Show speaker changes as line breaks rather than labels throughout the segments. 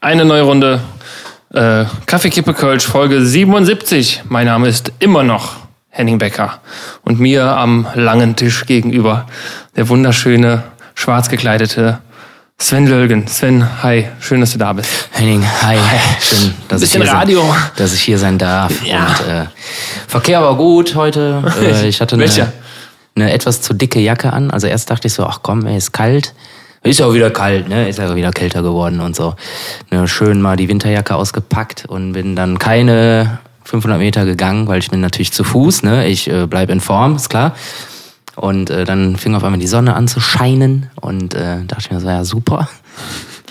Eine neue Runde äh, Kaffeekippe Kölsch, Folge 77. Mein Name ist immer noch Henning Becker. Und mir am langen Tisch gegenüber der wunderschöne, schwarz gekleidete Sven Lölgen. Sven, hi, schön, dass du da bist.
Henning, hi, schön, dass, ich hier,
Radio.
Sein, dass ich hier sein darf.
Ja.
Und, äh, Verkehr war gut heute. Äh, ich hatte eine, eine etwas zu dicke Jacke an. Also erst dachte ich so, ach komm, ey, ist kalt. Ist ja auch wieder kalt, ne? Ist ja auch wieder kälter geworden und so. Ne, schön mal die Winterjacke ausgepackt und bin dann keine 500 Meter gegangen, weil ich bin natürlich zu Fuß, ne? Ich äh, bleib in Form, ist klar. Und äh, dann fing auf einmal die Sonne an zu scheinen und äh, dachte ich mir so, ja super.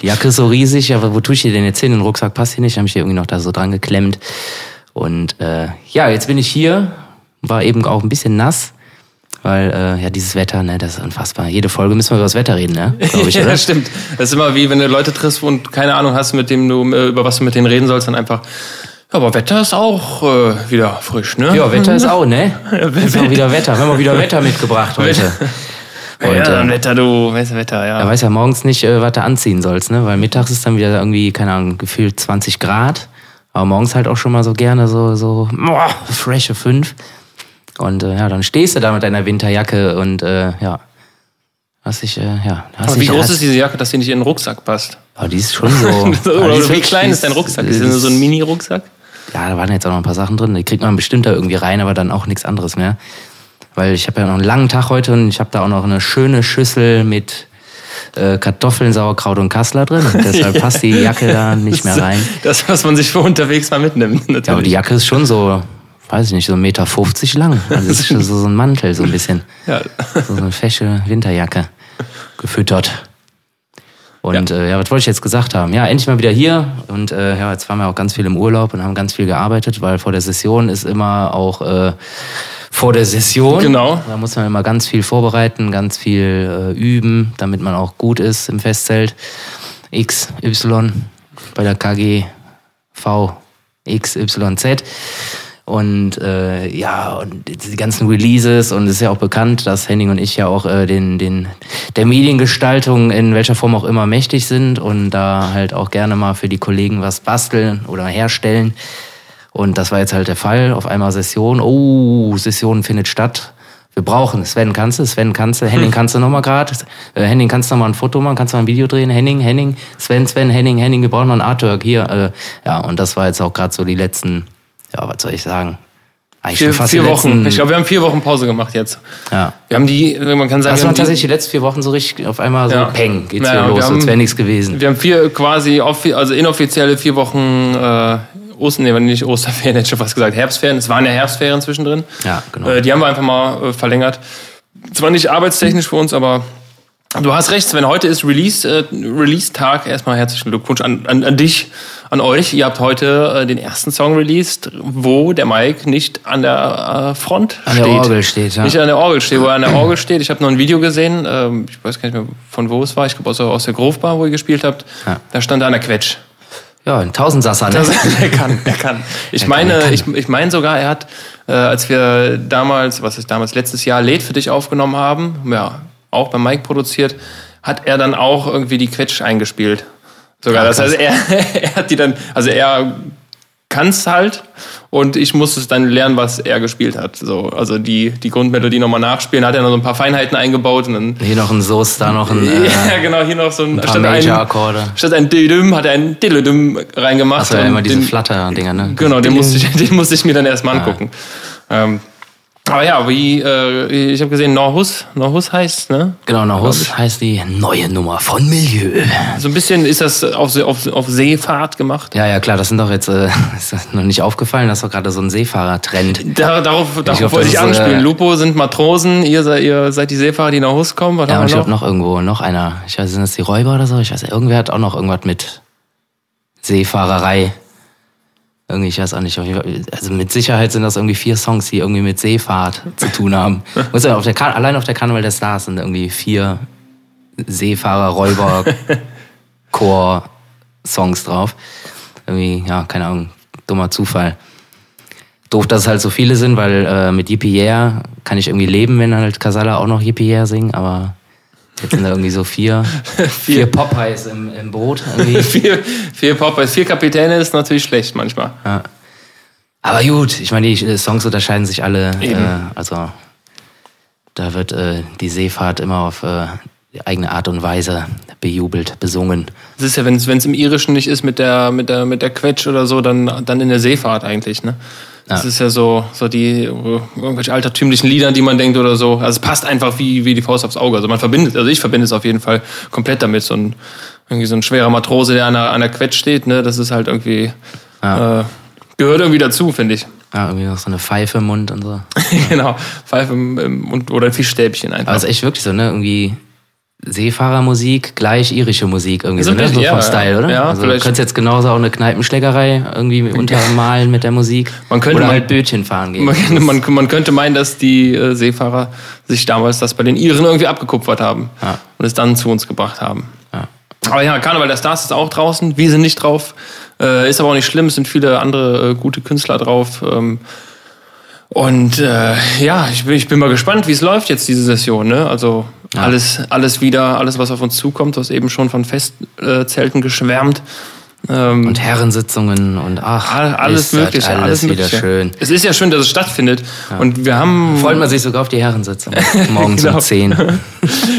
Die Jacke ist so riesig, aber wo tue ich die denn jetzt hin? Den Rucksack passt hier nicht, habe ich hier irgendwie noch da so dran geklemmt. Und äh, ja, jetzt bin ich hier, war eben auch ein bisschen nass, weil äh, ja dieses Wetter, ne, das ist unfassbar. Jede Folge müssen wir über das Wetter reden, ne? Glaube ich,
ja,
oder?
das stimmt. Das ist immer wie, wenn du Leute triffst und keine Ahnung hast, mit dem du, äh, über was du mit denen reden sollst, dann einfach, ja, aber Wetter ist auch äh, wieder frisch, ne?
Ja, Wetter ist auch, ne? Ist auch wieder Wetter. Wir haben auch wieder Wetter mitgebracht heute.
ja,
Und,
dann
äh,
Wetter, du, weißt du, Wetter, ja.
Er weiß ja morgens nicht, äh, was du anziehen sollst, ne? Weil mittags ist dann wieder irgendwie, keine Ahnung, gefühlt 20 Grad. Aber morgens halt auch schon mal so gerne so, so, boah, frische 5. Und äh, ja, dann stehst du da mit deiner Winterjacke und äh, ja. Hast dich, äh, ja. Hast
aber wie
dich,
groß ist diese Jacke, dass die nicht in den Rucksack passt?
Oh, die ist schon so.
Oder
Ah, ist
wie
wirklich-
klein ist dein Rucksack?
die
Ist das nur so ein Mini-Rucksack?
Ja, da waren jetzt auch noch ein paar Sachen drin. Die kriegt man bestimmt da irgendwie rein, aber dann auch nichts anderes mehr. Weil ich habe ja noch einen langen Tag heute und ich habe da auch noch eine schöne Schüssel mit äh, Kartoffeln, Sauerkraut und Kassler drin. Und deshalb passt die Jacke da nicht mehr rein.
Das, was man sich für unterwegs mal mitnimmt, natürlich.
Ja, aber die Jacke ist schon so, weiß ich nicht, so 1,50 Meter lang. Also das ist schon so, so ein Mantel, so ein bisschen.
Ja.
So eine fesche Winterjacke. Gefüttert. Und ja. Äh, ja, was wollte ich jetzt gesagt haben? Ja, endlich mal wieder hier. Und äh, ja, jetzt waren wir auch ganz viel im Urlaub und haben ganz viel gearbeitet, weil vor der Session ist immer auch äh, vor der Session.
Genau.
Da muss man immer ganz viel vorbereiten, ganz viel äh, üben, damit man auch gut ist im Festzelt. X, Y bei der KG V X, Y, Z. Und äh, ja, und die ganzen Releases und es ist ja auch bekannt, dass Henning und ich ja auch äh, den, den der Mediengestaltung in welcher Form auch immer mächtig sind und da halt auch gerne mal für die Kollegen was basteln oder herstellen. Und das war jetzt halt der Fall. Auf einmal Session. Oh, Session findet statt. Wir brauchen Sven, kannst du? Sven, kannst du? Henning, kannst du noch mal gerade? Äh, Henning, kannst du noch mal ein Foto machen? Kannst du mal ein Video drehen? Henning, Henning, Sven, Sven, Henning, Henning, wir brauchen noch ein Artwork hier. Äh, ja, und das war jetzt auch gerade so die letzten, ja, was soll ich sagen? Eigentlich
Vier, vier Wochen. Ich glaube, wir haben vier Wochen Pause gemacht jetzt.
ja.
Wir haben die, man kann sagen,
Das waren tatsächlich die letzten vier Wochen so richtig auf einmal so
Ja.
peng, geht's
Ja,
hier los,
haben-
als wäre nichts gewesen.
wir haben vier quasi, also inoffizielle vier Wochen äh, Ostern, nee, nicht Osterferien, hätte ich schon fast gesagt, Herbstferien. Es waren ja Herbstferien zwischendrin.
Ja, genau.
Äh, die haben wir einfach mal äh, verlängert. Zwar nicht arbeitstechnisch für uns, aber du hast recht, Sven, heute ist Release, äh, Release-Tag. Erstmal herzlichen Glückwunsch an, an, an dich, an euch. Ihr habt heute äh, den ersten Song released, wo der Mike nicht an der äh, Front
An
steht.
der Orgel steht, ja.
Nicht an der Orgel steht, wo er an der Orgel steht. Ich habe noch ein Video gesehen, ähm, ich weiß gar nicht mehr, von wo es war. Ich glaube aus, der- aus der Grove-Bar, wo ihr gespielt habt.
Ja.
Da stand er an der Quetsch.
Ja, ein Tausendsasser, ne?
Er kann, er kann. Ich
Er kann,
meine,
er kann.
ich, ich meine sogar, er hat, äh, als wir damals, was ist damals, letztes Jahr Led für dich aufgenommen haben, ja, auch bei Mike produziert, hat er dann auch irgendwie die Quetsch eingespielt. Sogar.
Ah,
das heißt, er, er hat die dann, also er kann es halt und ich muss es dann lernen, was er gespielt hat. So, also die, die Grundmelodie nochmal nachspielen, hat er noch so ein paar Feinheiten eingebaut und dann
Hier noch ein Soß, da noch ein, äh,
ja, genau, hier noch so ein,
ein paar
statt ein,
Major-Akkorde.
statt ein Didüm hat er ein Didüm reingemacht.
Achso, ja, immer diese Flatter-Dinger, ne?
Genau, den musste, ich, den musste ich mir dann erstmal angucken. Ähm, aber ja, wie, äh, ich habe gesehen, Norhus, Norhus heißt, ne?
Genau, Nahus heißt die neue Nummer von Milieu.
So ein bisschen ist das auf, auf, auf Seefahrt gemacht.
Ja, ja, klar, das sind doch jetzt, äh, ist das noch nicht aufgefallen, das ist doch gerade so ein Seefahrertrend.
Da, darauf darauf
glaub,
wollte ich
ist, äh,
anspielen. Lupo sind Matrosen, ihr seid, ihr seid die Seefahrer, die nach Hus kommen. Was
Ja, und ich glaube noch irgendwo, noch einer. Ich weiß, sind das die Räuber oder so? Ich weiß, irgendwer hat auch noch irgendwas mit Seefahrerei. Irgendwie, ich weiß auch nicht. Also mit Sicherheit sind das irgendwie vier Songs, die irgendwie mit Seefahrt zu tun haben. Muss ja auf der Kar allein auf der Karneval der Stars sind irgendwie vier Seefahrer, Räuber, Chor Songs drauf. Irgendwie, ja, keine Ahnung, dummer Zufall. Doof, dass es halt so viele sind, weil äh, mit Yippie Yeah kann ich irgendwie leben, wenn halt Casala auch noch Yippie Yeah singen, aber Jetzt sind da irgendwie so vier, vier Popeyes im, im Boot.
Vier, vier Popeyes, vier Kapitäne ist natürlich schlecht manchmal.
Ja. Aber gut, ich meine, die Songs unterscheiden sich alle. Äh, also da wird äh, die Seefahrt immer auf äh, eigene Art und Weise bejubelt, besungen.
Das ist ja, wenn es im Irischen nicht ist mit der, mit der, mit der Quetsch oder so, dann, dann in der Seefahrt eigentlich, ne? Das
Ja.
ist ja so, so die irgendwelche altertümlichen Lieder, die man denkt oder so. Also es passt einfach wie, wie die Faust aufs Auge. Also man verbindet, also ich verbinde es auf jeden Fall komplett damit. So ein, irgendwie so ein schwerer Matrose, der an der, an der Quetsch steht, ne? Das ist halt irgendwie,
Ja.
äh, gehört irgendwie dazu, finde ich.
Ja, irgendwie noch so eine Pfeife im Mund und so.
genau. Pfeife im, im Mund oder ein Fischstäbchen einfach.
Aber es ist echt wirklich so, ne? Irgendwie Seefahrermusik gleich irische Musik irgendwie
So
so, ne? So
ja,
vom. Style, oder?
Ja,
also du
vielleicht-
könntest jetzt genauso auch eine Kneipenschlägerei irgendwie untermalen mit der Musik.
Man könnte
Oder
mal-
halt Bötchen fahren gehen.
Man, könnte- man, man könnte meinen, dass die äh, Seefahrer sich damals das bei den Iren irgendwie abgekupfert haben
Ja.
und es dann zu uns gebracht haben.
Ja.
Aber ja, Karneval der Stars ist auch draußen. Wir sind nicht drauf. Äh, ist aber auch nicht schlimm. Es sind viele andere äh, gute Künstler drauf. Ähm, und äh, ja, ich bin, ich bin mal gespannt, wie es läuft jetzt diese Session. Ne? Also alles, alles wieder, alles, was auf uns zukommt. Du hast eben schon von Festzelten geschwärmt. Ähm,
Und Herrensitzungen und ach,
all- alles Mögliche.
Alles,
alles
wieder
Mögliche.
schön.
Es ist ja schön, dass es stattfindet. Und wir haben
Freut man sich sogar auf die Herrensitzung. Morgens
Genau.
um 10.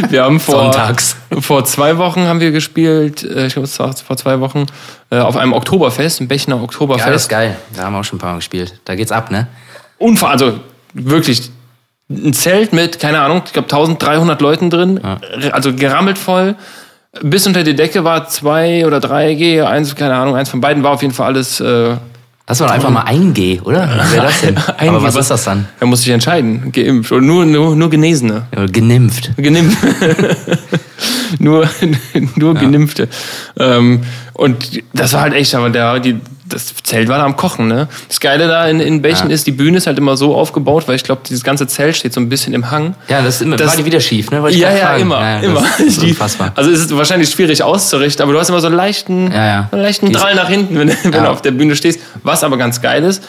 Wir haben vor,
Sonntags.
vor zwei Wochen haben wir gespielt, äh, ich glaube, es war vor zwei Wochen, äh, auf einem Oktoberfest, im Bechner
Ja, das ist
Oktoberfest.
geil. Da haben wir auch schon ein paar Mal gespielt. Da geht's ab, ne?
Unfahr, also wirklich ein Zelt mit, keine Ahnung, ich glaube 1300 Leuten drin, also gerammelt voll. Bis unter die Decke war 2 oder 3G, eins, keine Ahnung, eins von beiden war auf jeden Fall alles. Äh,
Das war einfach mal 1G, oder? Was wäre das denn?
1G,
Aber was ist das dann?
Er muss sich entscheiden, geimpft oder nur, nur, nur Genesene.
Ja, Genimpft.
Genimpft. nur nur Genimpfte. Ähm, und das war halt echt, aber der, die, das Zelt war da am Kochen, ne? Das Geile da in, in Bächen
Ja.
ist, die Bühne ist halt immer so aufgebaut, weil ich glaube, dieses ganze Zelt steht so ein bisschen im Hang.
Ja, das ist immer,
Das-
war die wieder schief, ne?
Ja, ja, immer,
ja,
immer.
Das ist unfassbar.
Also es ist wahrscheinlich schwierig auszurichten, aber du hast immer so einen leichten,
Ja, ja.
einen leichten Drall nach hinten, wenn, wenn
Ja.
du auf der Bühne stehst. Was aber ganz geil ist,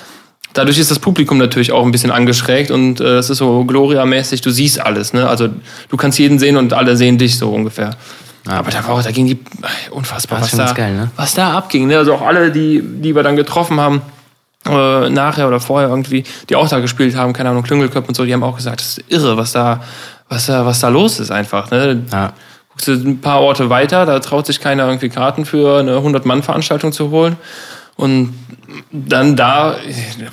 dadurch ist das Publikum natürlich auch ein bisschen angeschrägt und äh, es ist so Gloria-mäßig, du siehst alles, ne? Also du kannst jeden sehen und alle sehen dich so ungefähr. Aber da war auch, da ging die unfassbar,
Das
was da,
geil, ne?
was da abging. Ne? Also auch alle, die, die wir dann getroffen haben, äh, nachher oder vorher irgendwie, die auch da gespielt haben, keine Ahnung, Klüngelköpfe und so, die haben auch gesagt, das ist irre, was da, was da, was da los ist einfach. Ne?
Ja.
Guckst du ein paar Orte weiter, da traut sich keiner irgendwie Karten für eine 100-Mann-Veranstaltung zu holen. Und dann da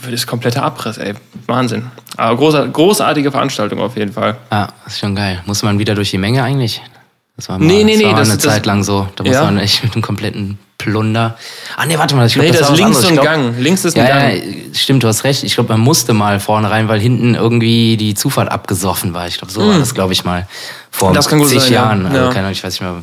ist kompletter Abriss, ey. Wahnsinn. Aber großar, großartige Veranstaltung auf jeden Fall.
Ah, das ist schon geil. Muss man wieder durch die Menge eigentlich? Das war mal,
Nee, nee,
das
nee, das-
eine
das-
Zeit lang so. Da muss
Ja.
man echt mit einem kompletten Plunder. Ah, nee, warte mal. Ich glaub,
Nee, das
war
ist links so ein
glaub-
Gang. Links ist ein
Ja,
Gang.
ja, stimmt, du hast recht. Ich glaube, man musste mal vorne rein, weil hinten irgendwie die Zufahrt abgesoffen war. Ich glaube, so war das, glaube ich, mal vor
Hm. Das kann gut
zig
sein, ja.
Jahren. Also,
Ja.
keine Ahnung, ich weiß nicht mehr.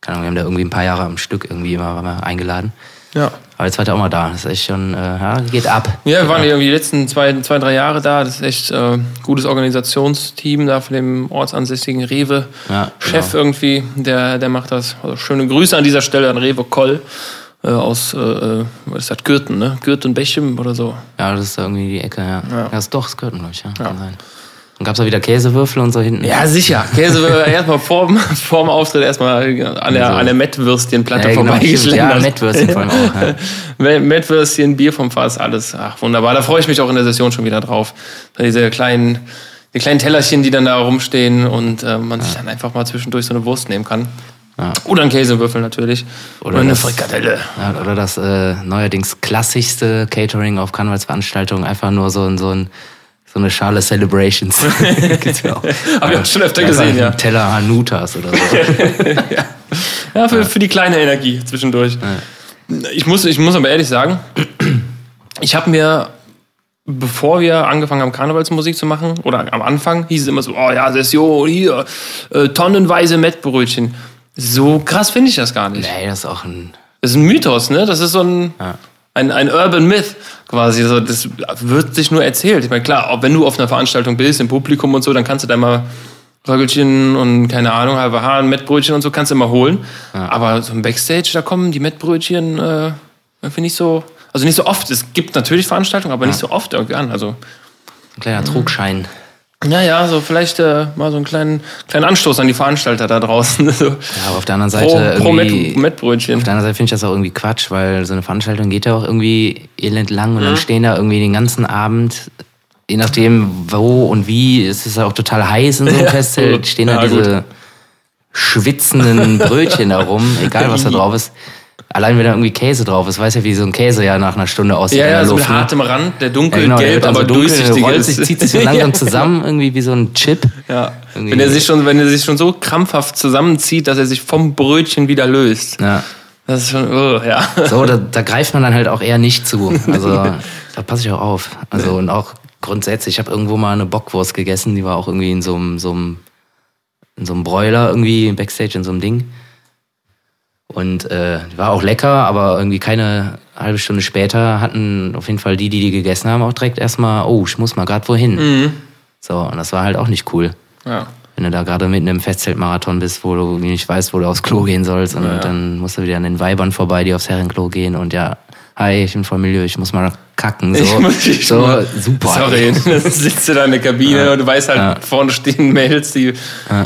Keine Ahnung, wir haben da irgendwie ein paar Jahre am Stück irgendwie immer eingeladen.
Ja.
Aber jetzt war der auch mal da. Das ist echt schon, äh, ja, geht ab.
Ja, wir waren irgendwie die letzten zwei, zwei drei Jahre da. Das ist echt äh, gutes Organisationsteam da von dem ortsansässigen Rewe.
Ja,
Chef
genau.
irgendwie, der, der macht das. Also schöne Grüße an dieser Stelle an Rewe Koll äh, aus, äh, äh, was ist das, Gürten, ne? Gürten-Bechem oder so.
Ja, das ist irgendwie die Ecke, ja.
Ja.
Ja, das ist doch, das gehört, glaube ich, ja. Kann sein. Dann gab es auch wieder Käsewürfel und so hinten.
Ja, sicher. Käse erstmal vorm, vorm Auftritt erstmal an der,
Also-
an der Mettwürstchenplatte
Ja, genau,
vorbeigeschlendert.
Ja, Mettwürstchen vor allem auch. Ja.
Met- Mettwürstchen, Bier vom Fass, alles. Ach, wunderbar. Da freue ich mich auch in der Session schon wieder drauf. Diese kleinen, die kleinen Tellerchen, die dann da rumstehen und äh, man sich dann einfach mal zwischendurch so eine Wurst nehmen kann.
Ja.
Oder einen Käsewürfel natürlich. Oder, eine
das-
Frikadelle.
Ja, oder das äh, neuerdings klassischste Catering auf Karnevalsveranstaltungen, einfach nur so, ein- so, ein, so eine Schale Celebrations. Gibt's ja auch.
Hab ich auch schon öfter gesehen, ja.
Teller Hanutas oder so.
Ja, für, für die kleine Energie zwischendurch. Ich, muss, ich muss aber ehrlich sagen, ich habe mir, bevor wir angefangen haben, Karnevalsmusik zu machen, oder am Anfang, hieß es immer so, oh ja, Session, hier, äh, tonnenweise Mettbrötchen. So krass finde ich das gar nicht.
Nee, das ist auch ein.
Das ist ein Mythos, ne? Das ist so ein,
Ja.
Ein, ein Urban Myth quasi. So, das wird sich nur erzählt. Ich meine, klar, auch wenn du auf einer Veranstaltung bist, im Publikum und so, dann kannst du da mal Röggelchen und keine Ahnung, halbe Haar, Mettbrötchen und so kannst du immer holen. Aber so im Backstage, da kommen die Mettbrötchen, äh, finde ich so, also nicht so oft. Es gibt natürlich Veranstaltungen, aber nicht so oft irgendwie an. Also
Ein kleiner Trugschein.
Ja, ja, so vielleicht äh, mal so einen kleinen, kleinen Anstoß an die Veranstalter da draußen. so.
Ja, aber auf der anderen Seite.
Pro, pro Met, Mettbrötchen.
Auf der anderen Seite finde ich das auch irgendwie Quatsch, weil so eine Veranstaltung geht ja auch irgendwie elend lang und dann stehen da irgendwie den ganzen Abend, je nachdem wo und wie, es ist ja auch total heiß in so einem
Ja,
Festzelt,
gut.
stehen da
Ja,
diese schwitzenden Brötchen da rum, egal was da drauf ist. Allein wenn da irgendwie Käse drauf ist, weiß ja, wie so ein Käse ja nach einer Stunde aussieht
Ja, ja, so mit
Luft. ne?
hartem Rand, der
Ja,
dunkelgelb,
genau, der wird dann
aber
so dunkel,
durchsichtig
rollt sich, zieht sich so langsam zusammen, irgendwie wie so ein Chip.
Ja.
Irgendwie-
Wenn er sich schon, wenn er sich schon so krampfhaft zusammenzieht, dass er sich vom Brötchen wieder löst.
Ja.
Das ist schon, oh, ja.
So, da, da greift man dann halt auch eher nicht zu. Also da passe ich auch auf. Also und auch grundsätzlich, ich habe irgendwo mal eine Bockwurst gegessen, die war auch irgendwie in so einem, so einem, in so einem Broiler irgendwie Backstage in so einem Ding. Und äh, war auch lecker, aber irgendwie keine halbe Stunde später hatten auf jeden Fall die, die die gegessen haben, auch direkt erstmal, oh, ich muss mal gerade wohin. So, und das war halt auch nicht cool.
ja.
Wenn du da gerade mitten im Festzeltmarathon bist, wo du nicht weißt, wo du aufs Klo gehen sollst und dann musst du wieder an den Weibern vorbei, die aufs Herrenklo gehen und ja, hi, ich bin vom Milieu, ich muss mal kacken. So,
Ich muss- ich
so
muss-
super.
Sorry, dann sitzt du da in der Kabine und du weißt halt, vorne stehen Mails, die,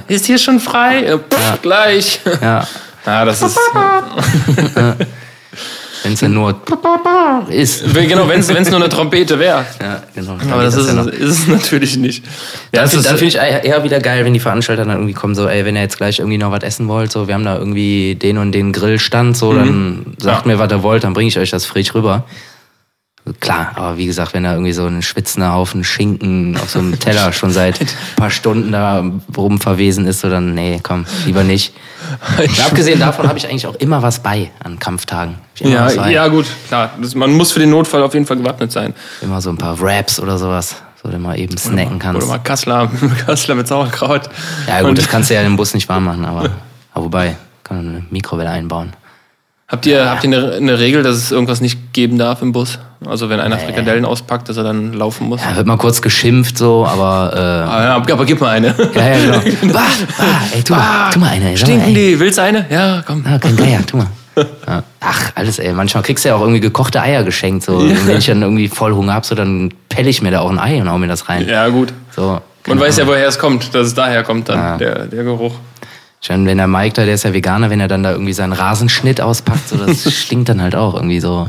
ist hier schon frei? Pff, Gleich.
Ja,
Ja, das ist,
wenn es dann nur ist.
genau, wenn es nur eine Trompete wäre.
Ja, genau.
Aber
geht
das ist,
ja
ist es natürlich nicht. Ja,
Dann
das
finde ich eher wieder geil, wenn die Veranstalter dann irgendwie kommen, so, ey, wenn ihr jetzt gleich irgendwie noch was essen wollt, so, wir haben da irgendwie den und den Grillstand, so, dann sagt
Ja.
mir, was ihr wollt, dann bringe ich euch das frisch rüber. Klar, aber wie gesagt, wenn da irgendwie so ein schwitzender Haufen Schinken auf so einem Teller schon seit ein paar Stunden da rum verwesen ist, so dann, nee, komm, lieber nicht. Und abgesehen davon habe ich eigentlich auch immer was bei an Kampftagen.
Ja, ja, gut, klar. Das, man muss für den Notfall auf jeden Fall gewappnet sein.
immer so ein paar Wraps oder sowas, so du mal eben snacken kannst.
Oder mal Kassler, Kassler mit Sauerkraut.
Ja gut,
Und
das kannst du ja im Bus nicht warm machen, aber, aber wobei, kann man eine Mikrowelle einbauen.
Habt ihr, habt ihr eine, eine Regel, dass es irgendwas nicht geben darf im Bus? Also wenn einer Frikadellen auspackt, dass er dann laufen muss?
Ja, wird mal kurz geschimpft so, aber
Ah, ja, aber gib mal eine.
äh, ja, ja, genau. Bah, bah, ey, tu mal, tu mal eine.
Stinken die? Willst du eine? Ja, komm.
Ah, kein Geier, tu mal. Ja. Ach, alles, ey. Manchmal kriegst du ja auch irgendwie gekochte Eier geschenkt. So. Und wenn ich dann irgendwie voll Hunger hab, so, dann pelle ich mir da auch ein Ei und hau mir das rein.
Ja, gut.
So,
Man weiß ja, woher es kommt, dass es daher kommt dann,
Ja.
der, der Geruch.
Schon, wenn der Mike da, der ist ja Veganer, wenn er dann da irgendwie seinen Rasenschnitt auspackt, so, das stinkt dann halt auch irgendwie so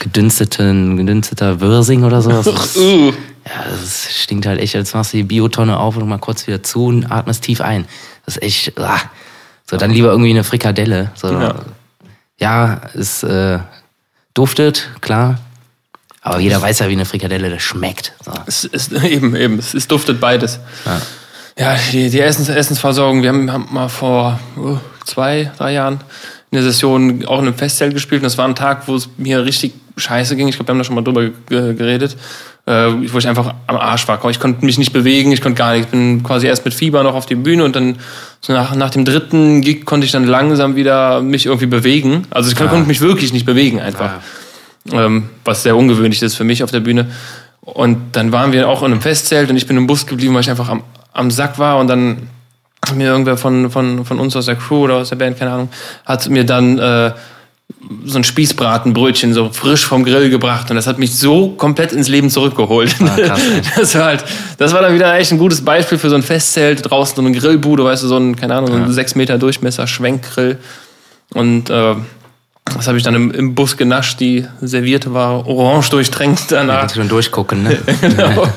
gedünsteten, gedünsteter Würsing oder sowas. Das,
Uh.
ja, das stinkt halt echt, als machst du die Biotonne auf und mal kurz wieder zu und atmest tief ein. Das ist echt, ah. so, dann lieber irgendwie eine Frikadelle. So,
Ja.
ja, es äh, duftet, klar. Aber jeder weiß ja, wie eine Frikadelle das schmeckt. So.
Es ist eben, eben, es, es duftet beides. Ja, die, die Essens, Essensversorgung, wir haben, haben mal vor oh, zwei, drei Jahren in der Session auch in einem Festzelt gespielt und das war ein Tag, wo es mir richtig scheiße ging. Ich glaube, wir haben da schon mal drüber ge- geredet, äh, wo ich einfach am Arsch war. Ich konnte mich nicht bewegen, ich konnte gar nicht. Ich bin quasi erst mit Fieber noch auf die Bühne und dann so nach, nach dem dritten Gig konnte ich dann langsam wieder mich irgendwie bewegen. Also ich kon- konnte mich wirklich nicht bewegen einfach ähm, was sehr ungewöhnlich ist für mich auf der Bühne. Und dann waren wir auch in einem Festzelt und ich bin im Bus geblieben, weil ich einfach am, am Sack war und dann hat mir irgendwer von, von, von uns aus der Crew oder aus der Band, keine Ahnung, hat mir dann äh, so ein Spießbratenbrötchen so frisch vom Grill gebracht und das hat mich so komplett ins Leben zurückgeholt.
Ah, krass,
das war halt, das war dann wieder echt ein gutes Beispiel für so ein Festzelt, draußen so eine Grillbude, weißt du, so ein, keine Ahnung, so ein 6 Meter Durchmesser Schwenkgrill. Und äh, das habe ich dann im, im Bus genascht. Die Serviette war orange durchtränkt danach.
Kannst du schon durchgucken, ne?
genau.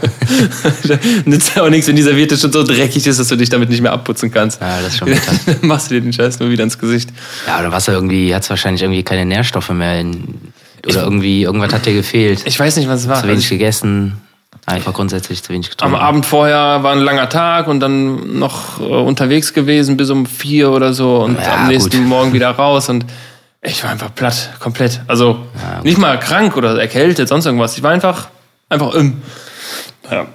Nützt ja auch nichts, wenn die Serviette schon so dreckig ist, dass du dich damit nicht mehr abputzen kannst.
Ja, das ist schon bitter.
Dann machst du dir den Scheiß nur wieder ins Gesicht.
Ja, oder was er irgendwie, hat wahrscheinlich irgendwie keine Nährstoffe mehr. In, oder irgendwie, irgendwas hat dir gefehlt.
Ich weiß nicht, was es war.
zu wenig gegessen. Einfach grundsätzlich zu wenig
Am
getrunken.
Abend vorher war ein langer Tag und dann noch äh, unterwegs gewesen bis um vier oder so und
Ja,
am nächsten
gut.
Morgen wieder raus und ich war einfach platt, komplett. Also nicht mal krank oder erkältet, sonst irgendwas. Ich war einfach, einfach im. Ja,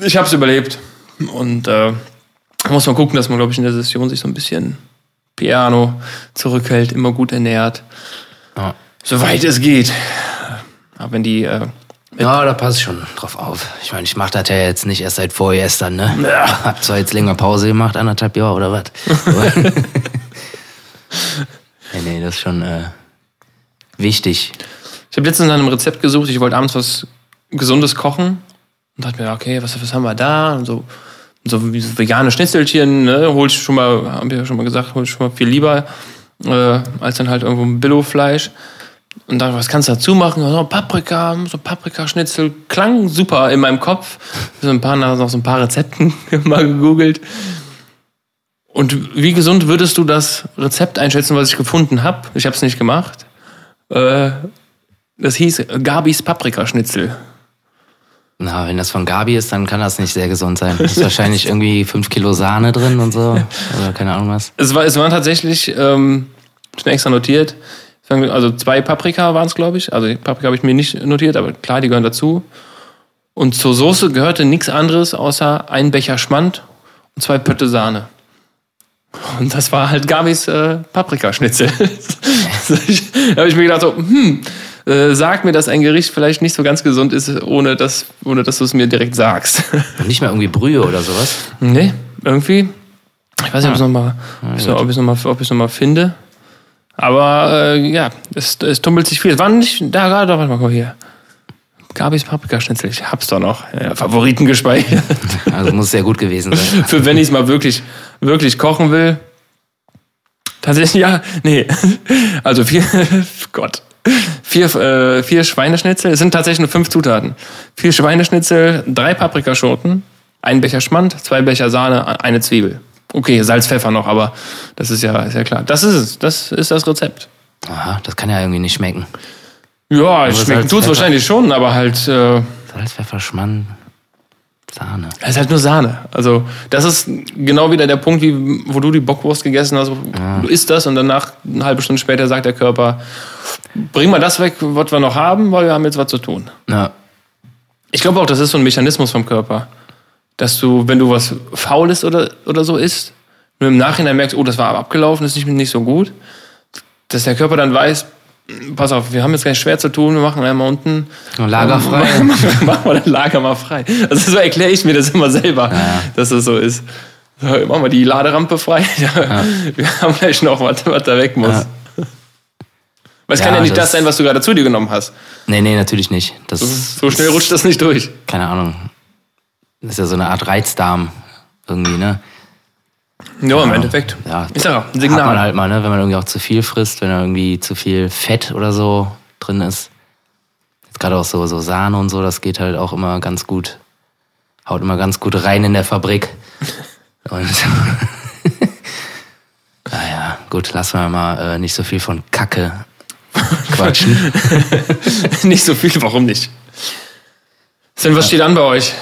ich habe es überlebt und äh, muss man gucken, dass man, glaube ich, in der Session sich so ein bisschen Piano zurückhält, immer gut ernährt,
Ja.
soweit es geht. Aber wenn die äh,
Ja, da passt schon drauf auf. Ich meine, ich mache das ja jetzt nicht erst seit vorgestern, ne?
Ja.
Hab zwar jetzt länger Pause gemacht, anderthalb Jahre oder was. nee, nee, das ist schon äh, wichtig.
Ich habe letztens nach einem Rezept gesucht. Ich wollte abends was Gesundes kochen. Und dachte mir, okay, was, was haben wir da? Und so, so vegane Schnitzelchen, ne, hol ich schon mal, haben wir ja schon mal gesagt, hol ich schon mal viel lieber, äh, als dann halt irgendwo ein Billo-Fleisch. Und dann, was kannst du dazu machen? So Paprika, so Paprikaschnitzel. Klang super in meinem Kopf. So ein paar, noch so ein paar Rezepten mal gegoogelt. Und wie gesund würdest du das Rezept einschätzen, was ich gefunden habe? Ich habe es nicht gemacht. Äh, das hieß Gabis Paprikaschnitzel.
Na, wenn das von Gabi ist, dann kann das nicht sehr gesund sein. Ist wahrscheinlich irgendwie fünf Kilo Sahne drin und so. Oder keine Ahnung was.
Es, war, es waren tatsächlich, ähm, schon extra notiert, also zwei Paprika waren es, glaube ich. Also Paprika habe ich mir nicht notiert, aber klar, die gehören dazu. Und zur Soße gehörte nichts anderes außer ein Becher Schmand und zwei Pötte Sahne. Und das war halt Gabis äh, Paprikaschnitzel. da habe ich mir gedacht, so, hm, äh, sag mir, dass ein Gericht vielleicht nicht so ganz gesund ist, ohne dass, ohne dass du es mir direkt sagst.
Und nicht mal irgendwie Brühe oder sowas?
Nee, irgendwie. Ich weiß nicht, ob ich es nochmal noch, ob noch, noch finde. Aber äh, ja, es, es tummelt sich viel. Es war nicht da gerade, warte mal, guck hier. Gabis Paprikaschnitzel, ich hab's doch noch. Ja, Favoriten gespeichert.
Also muss sehr gut gewesen sein.
Für wenn ich es mal wirklich, wirklich kochen will. Tatsächlich, ja, nee. Also vier, Gott. Vier, äh, vier Schweineschnitzel, es sind tatsächlich nur fünf Zutaten. Vier Schweineschnitzel, drei Paprikaschoten, ein Becher Schmand, zwei Becher Sahne, eine Zwiebel. Okay, Salz, Pfeffer noch, aber das ist ja, ist ja klar. Das ist es. Das ist das Rezept.
Aha, das kann ja irgendwie nicht schmecken.
Ja, schmecken tut es wahrscheinlich schon, aber halt. Äh,
Salz, Pfeffer, Schmann, Sahne.
Es ist halt nur Sahne. Also, das ist genau wieder der Punkt, wie, wo du die Bockwurst gegessen hast. Ja. Du isst das und danach, eine halbe Stunde später, sagt der Körper: Bring mal das weg, was wir noch haben, weil wir haben jetzt was zu tun.
Ja.
Ich glaube auch, das ist so ein Mechanismus vom Körper dass du, wenn du was Faules oder, oder so isst, nur im Nachhinein merkst, oh, das war abgelaufen, das ist nicht, nicht so gut, dass der Körper dann weiß, pass auf, wir haben jetzt gleich schwer zu tun, wir machen einmal unten.
Lager frei.
machen wir das Lager mal frei. Also so erkläre ich mir das immer selber, ja. dass das so ist. So, machen wir die Laderampe frei. Ja. Wir haben gleich noch was, was da weg muss. Ja. Weil es kann ja nicht das, das, sein, was du gerade zu dir genommen hast.
Nee, nee, natürlich nicht. Das
so, so schnell rutscht das nicht durch.
Keine Ahnung. Das ist ja so eine Art Reizdarm irgendwie, ne?
Ja, im Endeffekt.
Ja, ist ja ein Signal. Hat man halt mal, ne? wenn man irgendwie auch zu viel frisst, wenn da irgendwie zu viel Fett oder so drin ist. Jetzt gerade auch so, so Sahne und so, das geht halt auch immer ganz gut. Haut immer ganz gut rein in der Fabrik. Und naja, gut, lassen wir mal äh, nicht so viel von Kacke quatschen.
nicht so viel, warum nicht? Sven, was steht an bei euch?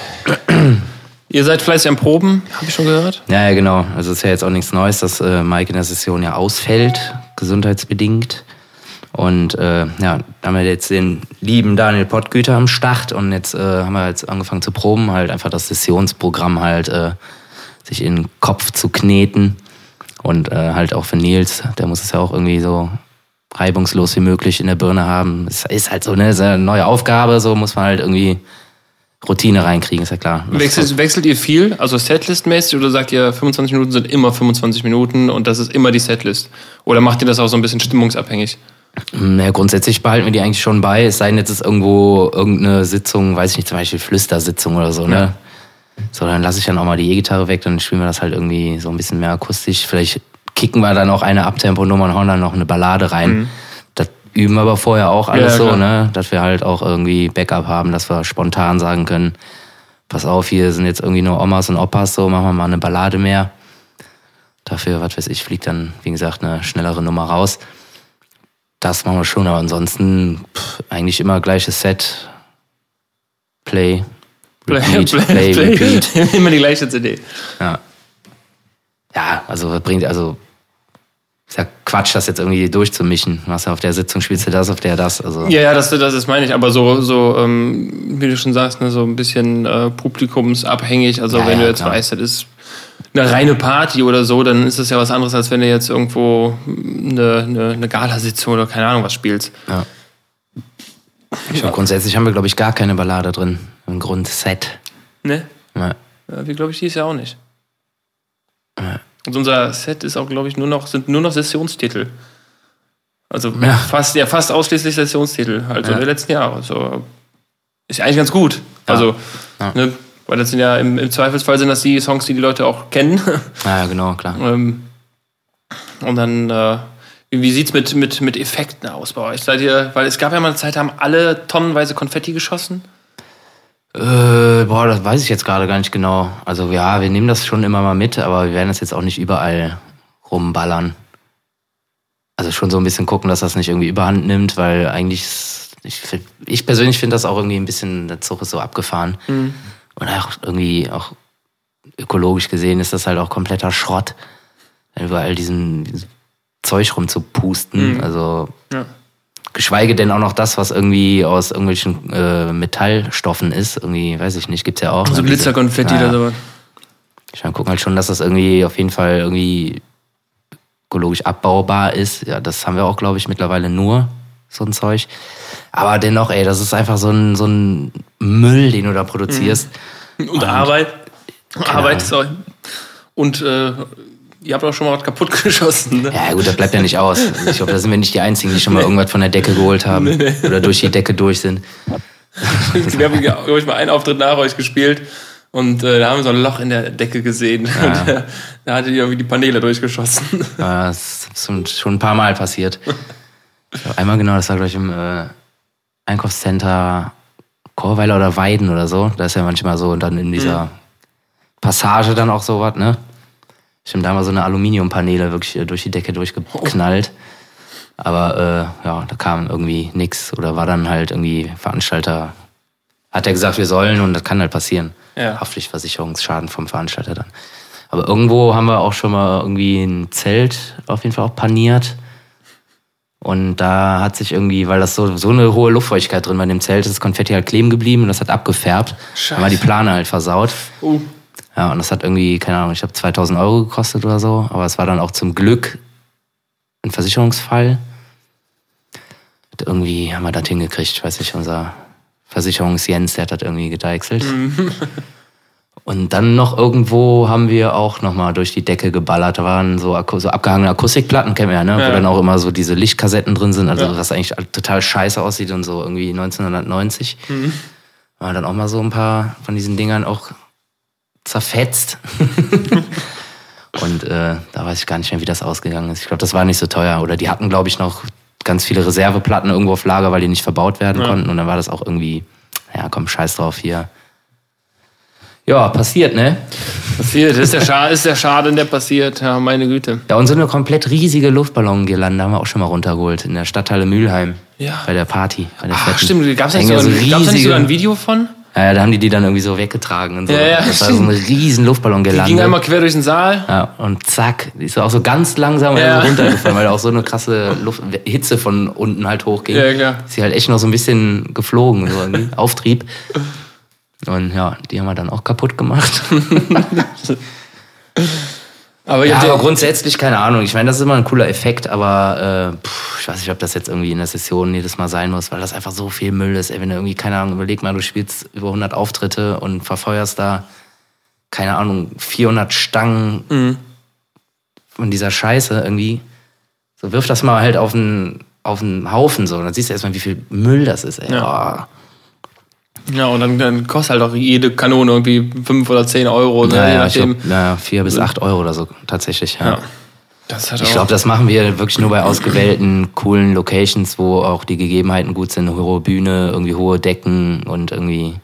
Ihr seid fleißig am Proben, habe ich schon gehört.
Ja, ja, genau. Also es ist ja jetzt auch nichts Neues, dass äh, Mike in der Session ja ausfällt, gesundheitsbedingt. Und äh, ja, haben wir jetzt den lieben Daniel Pottgüter am Start und jetzt äh, haben wir jetzt angefangen zu proben, halt einfach das Sessionsprogramm halt äh, sich in den Kopf zu kneten. Und äh, halt auch für Nils, der muss es ja auch irgendwie so reibungslos wie möglich in der Birne haben. Es ist halt so ne, eine neue Aufgabe, so muss man halt irgendwie Routine reinkriegen, ist ja klar.
Wechselt, wechselt ihr viel, also Setlist-mäßig, oder sagt ihr, 25 Minuten sind immer 25 Minuten und das ist immer die Setlist? Oder macht ihr das auch so ein bisschen stimmungsabhängig?
Naja, grundsätzlich behalten wir die eigentlich schon bei, es sei denn, jetzt ist irgendwo irgendeine Sitzung, weiß ich nicht, zum Beispiel Flüstersitzung oder so, ne? Ja. So, dann lasse ich dann auch mal die E-Gitarre weg, dann spielen wir das halt irgendwie so ein bisschen mehr akustisch. Vielleicht kicken wir dann auch eine Abtempo-Nummer und hauen dann noch eine Ballade rein. Mhm üben aber vorher auch alles ja, so, ne? Dass wir halt auch irgendwie Backup haben, dass wir spontan sagen können, pass auf, hier sind jetzt irgendwie nur Omas und Opas, so machen wir mal eine Ballade mehr. Dafür, was weiß ich, fliegt dann, wie gesagt, eine schnellere Nummer raus. Das machen wir schon, aber ansonsten pff, eigentlich immer gleiches Set. Play.
Repeat, play, play, play, repeat. immer die gleiche CD.
Ja. Ja, also was bringt, also ist ja Quatsch, das jetzt irgendwie durchzumischen. Was auf der Sitzung spielst du das, auf der das. Also.
Ja, ja, das, das ist meine ich. Aber so, so ähm, wie du schon sagst, ne, so ein bisschen äh, publikumsabhängig. Also ja, wenn ja, du jetzt klar. weißt, das ist eine reine Party oder so, dann ist das ja was anderes, als wenn du jetzt irgendwo eine, eine, eine Galasitzung oder keine Ahnung was spielst.
Ja. Ich ja. Grundsätzlich haben wir, glaube ich, gar keine Ballade drin. Im Grundset.
Ne? Ja. ja wir, glaube ich, dies ja auch nicht. Ja. Und unser Set ist auch, glaube ich, nur noch, sind nur noch Sessionstitel. Also ja. fast, ja, fast ausschließlich Sessionstitel, also ja. der letzten Jahre. So. Ist eigentlich ganz gut. Also, Ne, weil das sind ja im, im, Zweifelsfall sind das die Songs, die die Leute auch kennen.
Ja, genau, klar.
Ähm, und dann, äh, wie sieht's mit, mit, mit Effekten aus bei euch? Seid ihr, weil es gab ja mal eine Zeit, da haben alle tonnenweise Konfetti geschossen.
Äh, boah, das weiß ich jetzt gerade gar nicht genau. Also ja, wir nehmen das schon immer mal mit, aber wir werden das jetzt auch nicht überall rumballern. Also schon so ein bisschen gucken, dass das nicht irgendwie überhand nimmt, weil eigentlich, ich, ich persönlich finde das auch irgendwie ein bisschen, der Zug ist so abgefahren. Mhm. Und auch irgendwie, auch ökologisch gesehen ist das halt auch kompletter Schrott, überall diesen, diesen Zeug rumzupusten. Mhm. Also ja. Geschweige denn auch noch das, was irgendwie aus irgendwelchen äh, Metallstoffen ist. Irgendwie, weiß ich nicht, gibt's ja auch.
So ne, Glitzerkonfetti oder sowas.
Ich meine, gucken halt schon, dass das irgendwie auf jeden Fall irgendwie ökologisch abbaubar ist. Ja, das haben wir auch, glaube ich, mittlerweile nur, so ein Zeug. Aber dennoch, ey, das ist einfach so ein, so ein Müll, den du da produzierst.
Mhm. Und, und Arbeit. Arbeit, sorry. Und äh, ihr habt auch schon mal was kaputt geschossen, ne?
Ja, gut, das bleibt ja nicht aus. Ich glaube, da sind wir nicht die Einzigen, die schon mal irgendwas von der Decke geholt haben. Nee, nee. Oder durch die Decke durch sind.
wir haben, glaube ich, mal einen Auftritt nach euch gespielt. Und äh, da haben wir so ein Loch in der Decke gesehen. Ja. Und, äh, da hatte die irgendwie die Paneele durchgeschossen.
Ja, das ist schon ein paar Mal passiert. einmal genau, das war gleich im äh, Einkaufscenter Chorweiler oder Weiden oder so. Da ist ja manchmal so und dann in dieser mhm. Passage dann auch sowas, ne? Stimmt, da haben wir so eine Aluminiumpaneele wirklich äh, durch die Decke durchgeknallt. Aber äh, ja, da kam irgendwie nichts oder war dann halt irgendwie Veranstalter. Hat er gesagt, wir sollen und das kann halt passieren ja. Haftpflichtversicherungsschaden vom Veranstalter dann. Aber irgendwo haben wir auch schon mal irgendwie ein Zelt auf jeden Fall auch paniert. Und da hat sich irgendwie, weil das so, so eine hohe Luftfeuchtigkeit drin war in dem Zelt, ist das Konfetti halt kleben geblieben und das hat abgefärbt. Scheiße. Dann war die Plane halt versaut. Uh. Ja, und das hat irgendwie, keine Ahnung, ich habe 2000 Euro gekostet oder so. Aber es war dann auch zum Glück ein Versicherungsfall. Und irgendwie haben wir das hingekriegt, weiß ich, unser Versicherungsjens, der hat das irgendwie gedeichselt. Mhm. Und dann noch irgendwo haben wir auch nochmal durch die Decke geballert. Da waren so, so abgehangene Akustikplatten, kennen wir ja, ne? Ja. Wo dann auch immer so diese Lichtkassetten drin sind, also ja. was eigentlich total scheiße aussieht und so irgendwie 1990. Mhm. Waren dann auch mal so ein paar von diesen Dingern auch zerfetzt. und äh, da weiß ich gar nicht mehr, wie das ausgegangen ist. Ich glaube, das war nicht so teuer. Oder die hatten, glaube ich, noch ganz viele Reserveplatten irgendwo auf Lager, weil die nicht verbaut werden ja. konnten. Und dann war das auch irgendwie, ja, komm, scheiß drauf hier. Ja, passiert, ne?
Passiert, ist der, Schaden, ist der Schaden, der passiert, ja, meine Güte.
Ja, und so eine komplett riesige Luftballongirlande haben wir auch schon mal runtergeholt in der Stadthalle Mülheim. Ja. Bei der Party. Bei der
Ach, stimmt, gab es nicht, so nicht sogar ein Video von?
Ja, da haben die die dann irgendwie so weggetragen und so.
Ja, ja,
das war so ein riesen Luftballon gelandet. Die
ging einmal quer durch den Saal.
Ja, und zack, die ist auch so ganz langsam ja. runtergefallen, weil da auch so eine krasse Luft, Hitze von unten halt hochging. Ja, klar. Ist sie halt echt noch so ein bisschen geflogen, so irgendwie, Auftrieb. Und ja, die haben wir dann auch kaputt gemacht. Aber, ja, aber grundsätzlich, keine Ahnung. Ich meine, das ist immer ein cooler Effekt, aber äh, pff, ich weiß nicht, ob das jetzt irgendwie in der Session jedes Mal sein muss, weil das einfach so viel Müll ist. Ey, wenn du irgendwie, keine Ahnung, überleg mal, du spielst über 100 Auftritte und verfeuerst da, keine Ahnung, 400 Stangen mhm. von dieser Scheiße irgendwie. So wirf das mal halt auf einen, auf einen Haufen so. Und dann siehst du erstmal, wie viel Müll das ist, ey. Ja. Oh.
Ja, und dann, dann, kostet halt auch jede Kanone irgendwie 5 oder 10 Euro. Ne?
Naja, ich glaub, naja, 4 bis 8 Euro oder so tatsächlich, ja. ja. Ich glaube, das machen wir wirklich nur bei ausgewählten, coolen Locations, wo auch die Gegebenheiten gut sind. Hohe Bühne, irgendwie hohe Decken und irgendwie.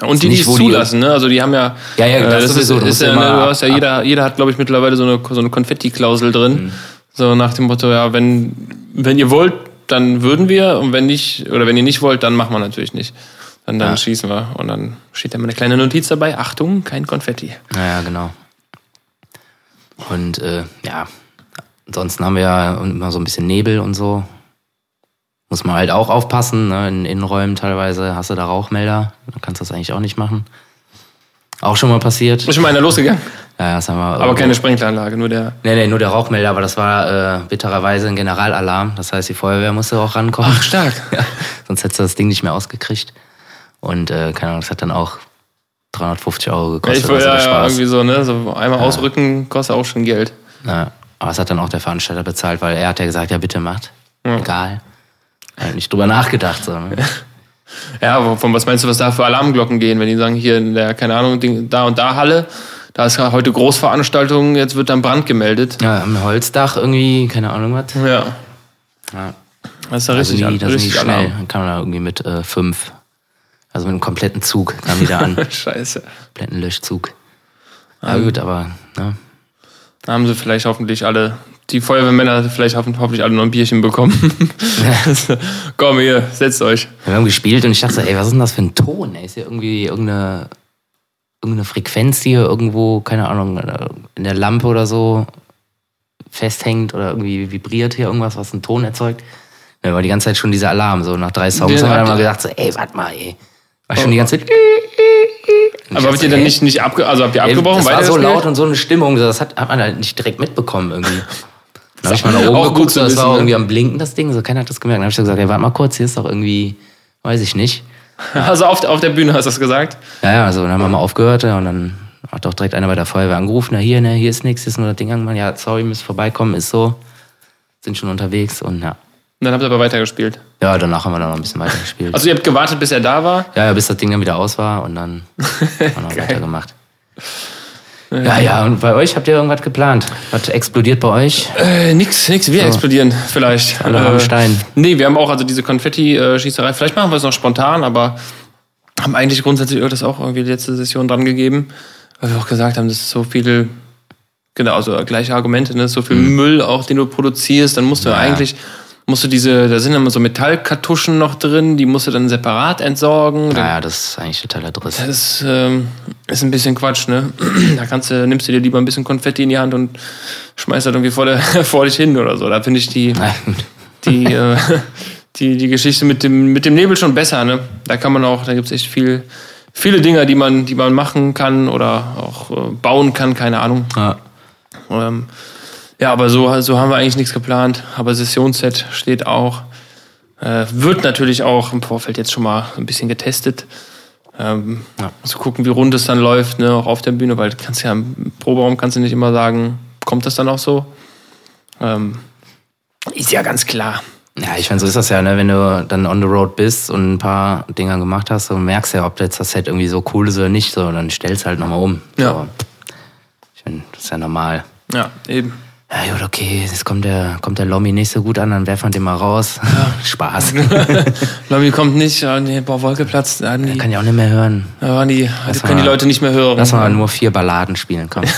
Und die, die es zulassen, ne? Also die haben ja.
Ja, ja, das, äh, das
sowieso. Ist, ist ja, ne, du hast ja jeder, jeder hat, glaube ich, mittlerweile so eine, so eine Konfetti-Klausel drin. Mhm. So nach dem Motto, ja, wenn, wenn ihr wollt, dann würden wir und wenn nicht, oder wenn ihr nicht wollt, dann machen wir natürlich nicht. Dann, dann ja. schießen wir. Und dann steht da mal eine kleine Notiz dabei: Achtung, kein Konfetti.
Naja, genau. Und äh, ja, ansonsten haben wir ja immer so ein bisschen Nebel und so. Muss man halt auch aufpassen. Ne? In Innenräumen teilweise hast du da Rauchmelder. Dann kannst du das eigentlich auch nicht machen. Auch schon mal passiert.
Ist schon mal einer losgegangen?
Ja, das haben wir.
Aber keine Sprinkleranlage, nur der.
Nee, nee, nur der Rauchmelder, aber das war äh, bittererweise ein Generalalarm. Das heißt, die Feuerwehr musste auch rankommen.
Ach, stark.
Ja, sonst hättest du das Ding nicht mehr ausgekriegt. Und äh, keine Ahnung, das hat dann auch 350 Euro gekostet.
Ja, ich, ja, ja, irgendwie so, ne? So einmal ja. ausrücken kostet auch schon Geld.
Ja, aber es hat dann auch der Veranstalter bezahlt, weil er hat ja gesagt, ja bitte macht. Ja. Egal. Er hat nicht drüber nachgedacht. So, ne?
Ja, von was meinst du, was da für Alarmglocken gehen, wenn die sagen, hier in der, keine Ahnung, da und da Halle, da ist heute Großveranstaltung, jetzt wird dann Brand gemeldet.
Ja, am Holzdach irgendwie, keine Ahnung was.
Ja,
Ja.
das ist ja
Also
richtig,
die, das sind die
richtig
schnell.
Alarm.
Dann kam da irgendwie mit äh, fünf. Also mit einem kompletten Zug kam die da an.
Scheiße.
kompletten Löschzug. Ja gut, aber ne?
Da haben sie vielleicht hoffentlich alle, die Feuerwehrmänner vielleicht hoffen- hoffentlich alle noch ein Bierchen bekommen. Komm hier, setzt euch.
wir haben gespielt und ich dachte ey, was ist denn das für ein Ton? Ey, ist hier irgendwie irgendeine, irgendeine Frequenz, die hier irgendwo, keine Ahnung, in der Lampe oder so festhängt oder irgendwie vibriert hier irgendwas, was einen Ton erzeugt. Da war die ganze Zeit schon dieser Alarm. So nach drei Songs
Den
haben wir dann mal gedacht, so, ey, warte mal, ey. War schon die ganze Zeit.
Aber habt ihr dann nicht, nicht abge also habt ihr abgebrochen?
das war so laut und so eine Stimmung, das hat, hat man halt nicht direkt mitbekommen irgendwie. Dann habe ich mal nach oben geguckt, so, das war
ne?
irgendwie am Blinken, das Ding, so keiner hat das gemerkt. Dann habe ich so gesagt, ey, warte mal kurz, hier ist doch irgendwie, weiß ich nicht.
Also auf, der- auf der Bühne hast du das gesagt?
Ja, ja, also dann haben wir mal aufgehört und dann hat doch direkt einer bei der Feuerwehr angerufen, na hier, ne, hier ist nichts, hier ist nur das Ding angemacht, ja, sorry, müsst vorbeikommen, ist so, sind schon unterwegs und ja.
Und dann habt ihr aber weitergespielt.
Ja, danach haben wir dann noch ein bisschen weiter gespielt.
Also ihr habt gewartet, bis er da war?
ja, ja, bis das Ding dann wieder aus war und dann haben wir noch weitergemacht. Ja, ja, und bei euch habt ihr irgendwas geplant? Was explodiert bei euch?
Äh, nix, nix, wir explodieren vielleicht.
Alle
äh,
am Stein.
Nee, wir haben auch also diese Konfetti-Schießerei. Vielleicht machen wir es noch spontan, aber haben eigentlich grundsätzlich das auch irgendwie letzte Session dran gegeben, weil wir auch gesagt haben, das ist so viel, genau, also gleiche Argumente, ne? so viel Müll auch, den du produzierst, dann musst du
Mhm. Ja.
eigentlich, musst du diese, da sind immer so Metallkartuschen noch drin, die musst du dann separat entsorgen.
Naja, das ist eigentlich totaler Driss.
Das ist, ähm, ist ein bisschen Quatsch, ne? Da kannst du, nimmst du dir lieber ein bisschen Konfetti in die Hand und schmeißt das irgendwie vor, der, vor dich hin oder so. Da finde ich die, die, äh, die, die Geschichte mit dem, mit dem Nebel schon besser, ne? Da kann man auch, da gibt es echt viel, viele Dinge, die man, die man machen kann oder auch äh, bauen kann, keine Ahnung.
Ja.
Ähm, ja, aber so, so haben wir eigentlich nichts geplant. Aber Sessionsset steht auch. Äh, wird natürlich auch im Vorfeld jetzt schon mal ein bisschen getestet. Ähm,
Ja.
Zu gucken, wie rund es dann läuft, ne, auch auf der Bühne, weil du kannst ja im Proberaum kannst du nicht immer sagen, kommt das dann auch so? Ähm, ist ja ganz klar.
Ja, ich meine, so ist das ja, ne? wenn du dann on the road bist und ein paar Dinger gemacht hast und merkst ja, ob jetzt das Set irgendwie so cool ist oder nicht, so, dann stellst halt nochmal um.
Ja.
So. Ich meine, das ist ja normal.
Ja, eben.
Ja, gut, okay, jetzt kommt der, kommt der Lommi nicht so gut an, dann werfen wir den mal raus. Spaß.
Lobby kommt nicht, ja, nee, boah, Wolke platzt. Ja, nee,
Kann ja auch nicht mehr hören.
waren die, das können die Leute nicht mehr hören.
Lass mal nur vier Balladen spielen, komm.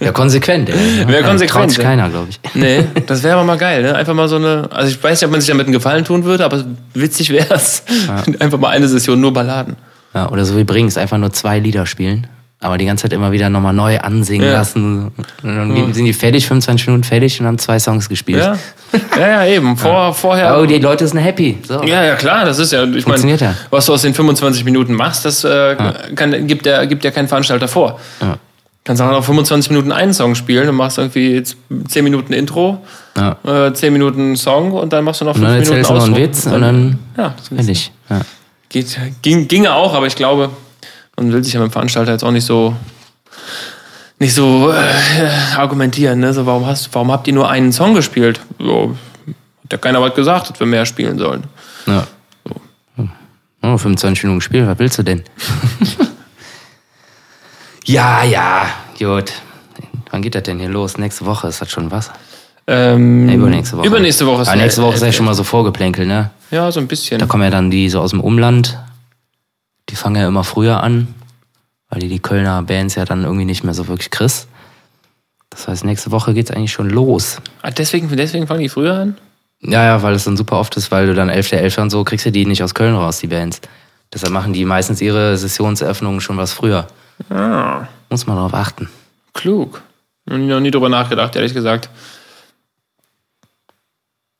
Ja, konsequent, ey.
Wär
Ja,
konsequent,
Traut
ja.
keiner, glaube ich.
Nee, das wäre aber mal geil, ne? Einfach mal so eine. Also ich weiß nicht, ob man sich damit einen Gefallen tun würde, aber witzig wäre es. Einfach mal eine Session nur Balladen.
Ja, oder so wie Brings, einfach nur zwei Lieder spielen, aber die ganze Zeit immer wieder nochmal neu ansingen
Ja.
lassen. Und dann sind die fertig, 25 Minuten fertig und haben zwei Songs gespielt.
Ja, ja, ja eben. Vor, Vorher.
Aber die Leute sind happy. So.
Ja, ja, klar, das ist ja, ich meine,
Funktioniert ja.
was du aus den 25 Minuten machst, das äh, kann, gibt, der, gibt ja kein Veranstalter vor.
Ja.
Kannst auch noch 25 Minuten einen Song spielen und machst irgendwie jetzt 10 Minuten Intro,
Ja.
äh, 10 Minuten Song und dann machst du noch
Und
5
dann
Minuten
erzählst du noch einen
Ausdruck.
Witz und dann
Ja,
fertig. Ja.
geht, ging, ginge auch, aber ich glaube, man will sich ja mit dem Veranstalter jetzt auch nicht so nicht so äh, argumentieren, ne? So, warum hast, warum habt ihr nur einen Song gespielt? So, hat ja keiner was gesagt, dass wir mehr spielen sollen.
Ja. Oh, 25 Minuten Spiel, was willst du denn? ja, ja, gut. Wann geht das denn hier los? Nächste Woche ist das schon was?
Ähm,
Nee, übernächste Woche.
Übernächste Woche ist
Aber nächste Woche ist ja schon mal so vorgeplänkelt, ne?
Ja, so ein bisschen.
Da kommen ja dann die so aus dem Umland. Die fangen ja immer früher an, weil die die Kölner Bands ja dann irgendwie nicht mehr so wirklich kriegst. Das heißt, nächste Woche geht's eigentlich schon los.
Ah, deswegen, deswegen fangen die früher an?
Ja, ja, weil es dann super oft ist, weil du dann 11.11. und so kriegst du die nicht aus Köln raus, die Bands. Deshalb machen die meistens ihre Sessionseröffnungen schon was früher.
Ah,
Muss man darauf achten.
klug. Nie, noch nie drüber nachgedacht, ehrlich gesagt.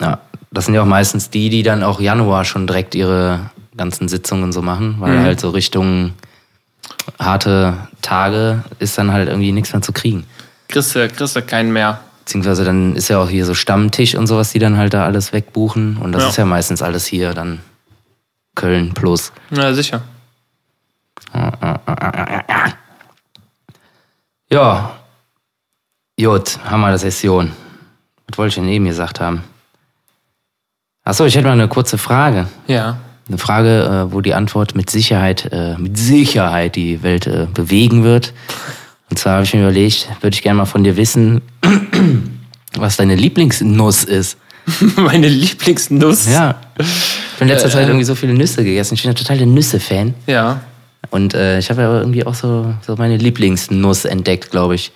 Ja, das sind ja auch meistens die, die dann auch Januar schon direkt ihre ganzen Sitzungen so machen, weil halt so Richtung harte Tage ist dann halt irgendwie nichts mehr zu kriegen.
Kriegst du, kriegst du keinen mehr.
Beziehungsweise dann ist ja auch hier so Stammtisch und sowas, die dann halt da alles wegbuchen. Und das
Ja.
ist ja meistens alles hier dann Köln plus.
Na, sicher.
Ja. Gut, haben wir das Session. Was wollte ich denn eben gesagt haben? Achso, ich hätte mal eine kurze Frage.
Ja.
Eine Frage, äh, wo die Antwort mit Sicherheit, äh, mit Sicherheit die Welt äh, bewegen wird. Und zwar habe ich mir überlegt, würde ich gerne mal von dir wissen, was deine Lieblingsnuss ist.
Meine Lieblingsnuss.
Ja. Ich habe in letzter Zeit irgendwie so viele Nüsse gegessen. Ich bin ja total der Nüsse-Fan.
Ja.
Und äh, ich habe ja irgendwie auch so, so meine Lieblingsnuss entdeckt, glaube ich.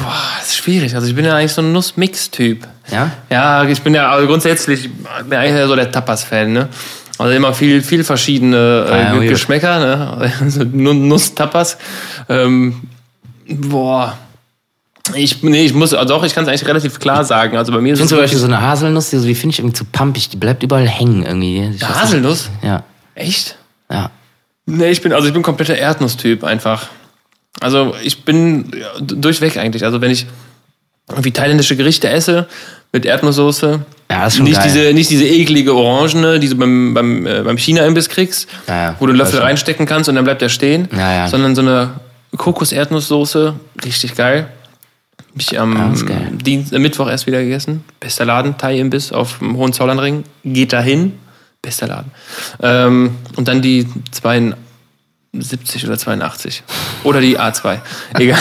Boah, das ist schwierig. Also ich bin ja eigentlich so ein Nuss-Mix-Typ.
Ja?
Ja, ich bin ja also grundsätzlich bin eigentlich so der Tapas-Fan, ne? Also immer viel, viel verschiedene äh,
Ah, ja,
Geschmäcker, ne? Also Nu- Nuss-Tapas. Ähm, boah. Ich, nee, ich muss, also doch, ich kann es eigentlich relativ klar sagen. Also bei mir ist
Ich finde
es
zum Beispiel so eine Haselnuss, die, so, die finde ich irgendwie zu pumpig. Die bleibt überall hängen irgendwie. Ich.
Haselnuss?
Ja,
Echt?
ja.
Nee, ich bin, also ich bin kompletter Erdnuss-Typ einfach. Also ich bin durchweg eigentlich. Also wenn ich irgendwie thailändische Gerichte esse mit Erdnusssoße,
Ja,
nicht
geil.
diese nicht diese eklige Orangene, die du beim, beim, äh, beim China-Imbiss kriegst,
Ja, ja,
wo du einen Löffel reinstecken kannst und dann bleibt der stehen, sondern so eine Kokos-Erdnusssoße, richtig geil. Hab ich am. Dienst, äh, Mittwoch erst wieder gegessen. Bester Laden, Thai-Imbiss auf dem Hohenzollernring. Geht dahin. Bester Laden. Ähm, und dann die 72 oder 82. Oder die A2. Egal.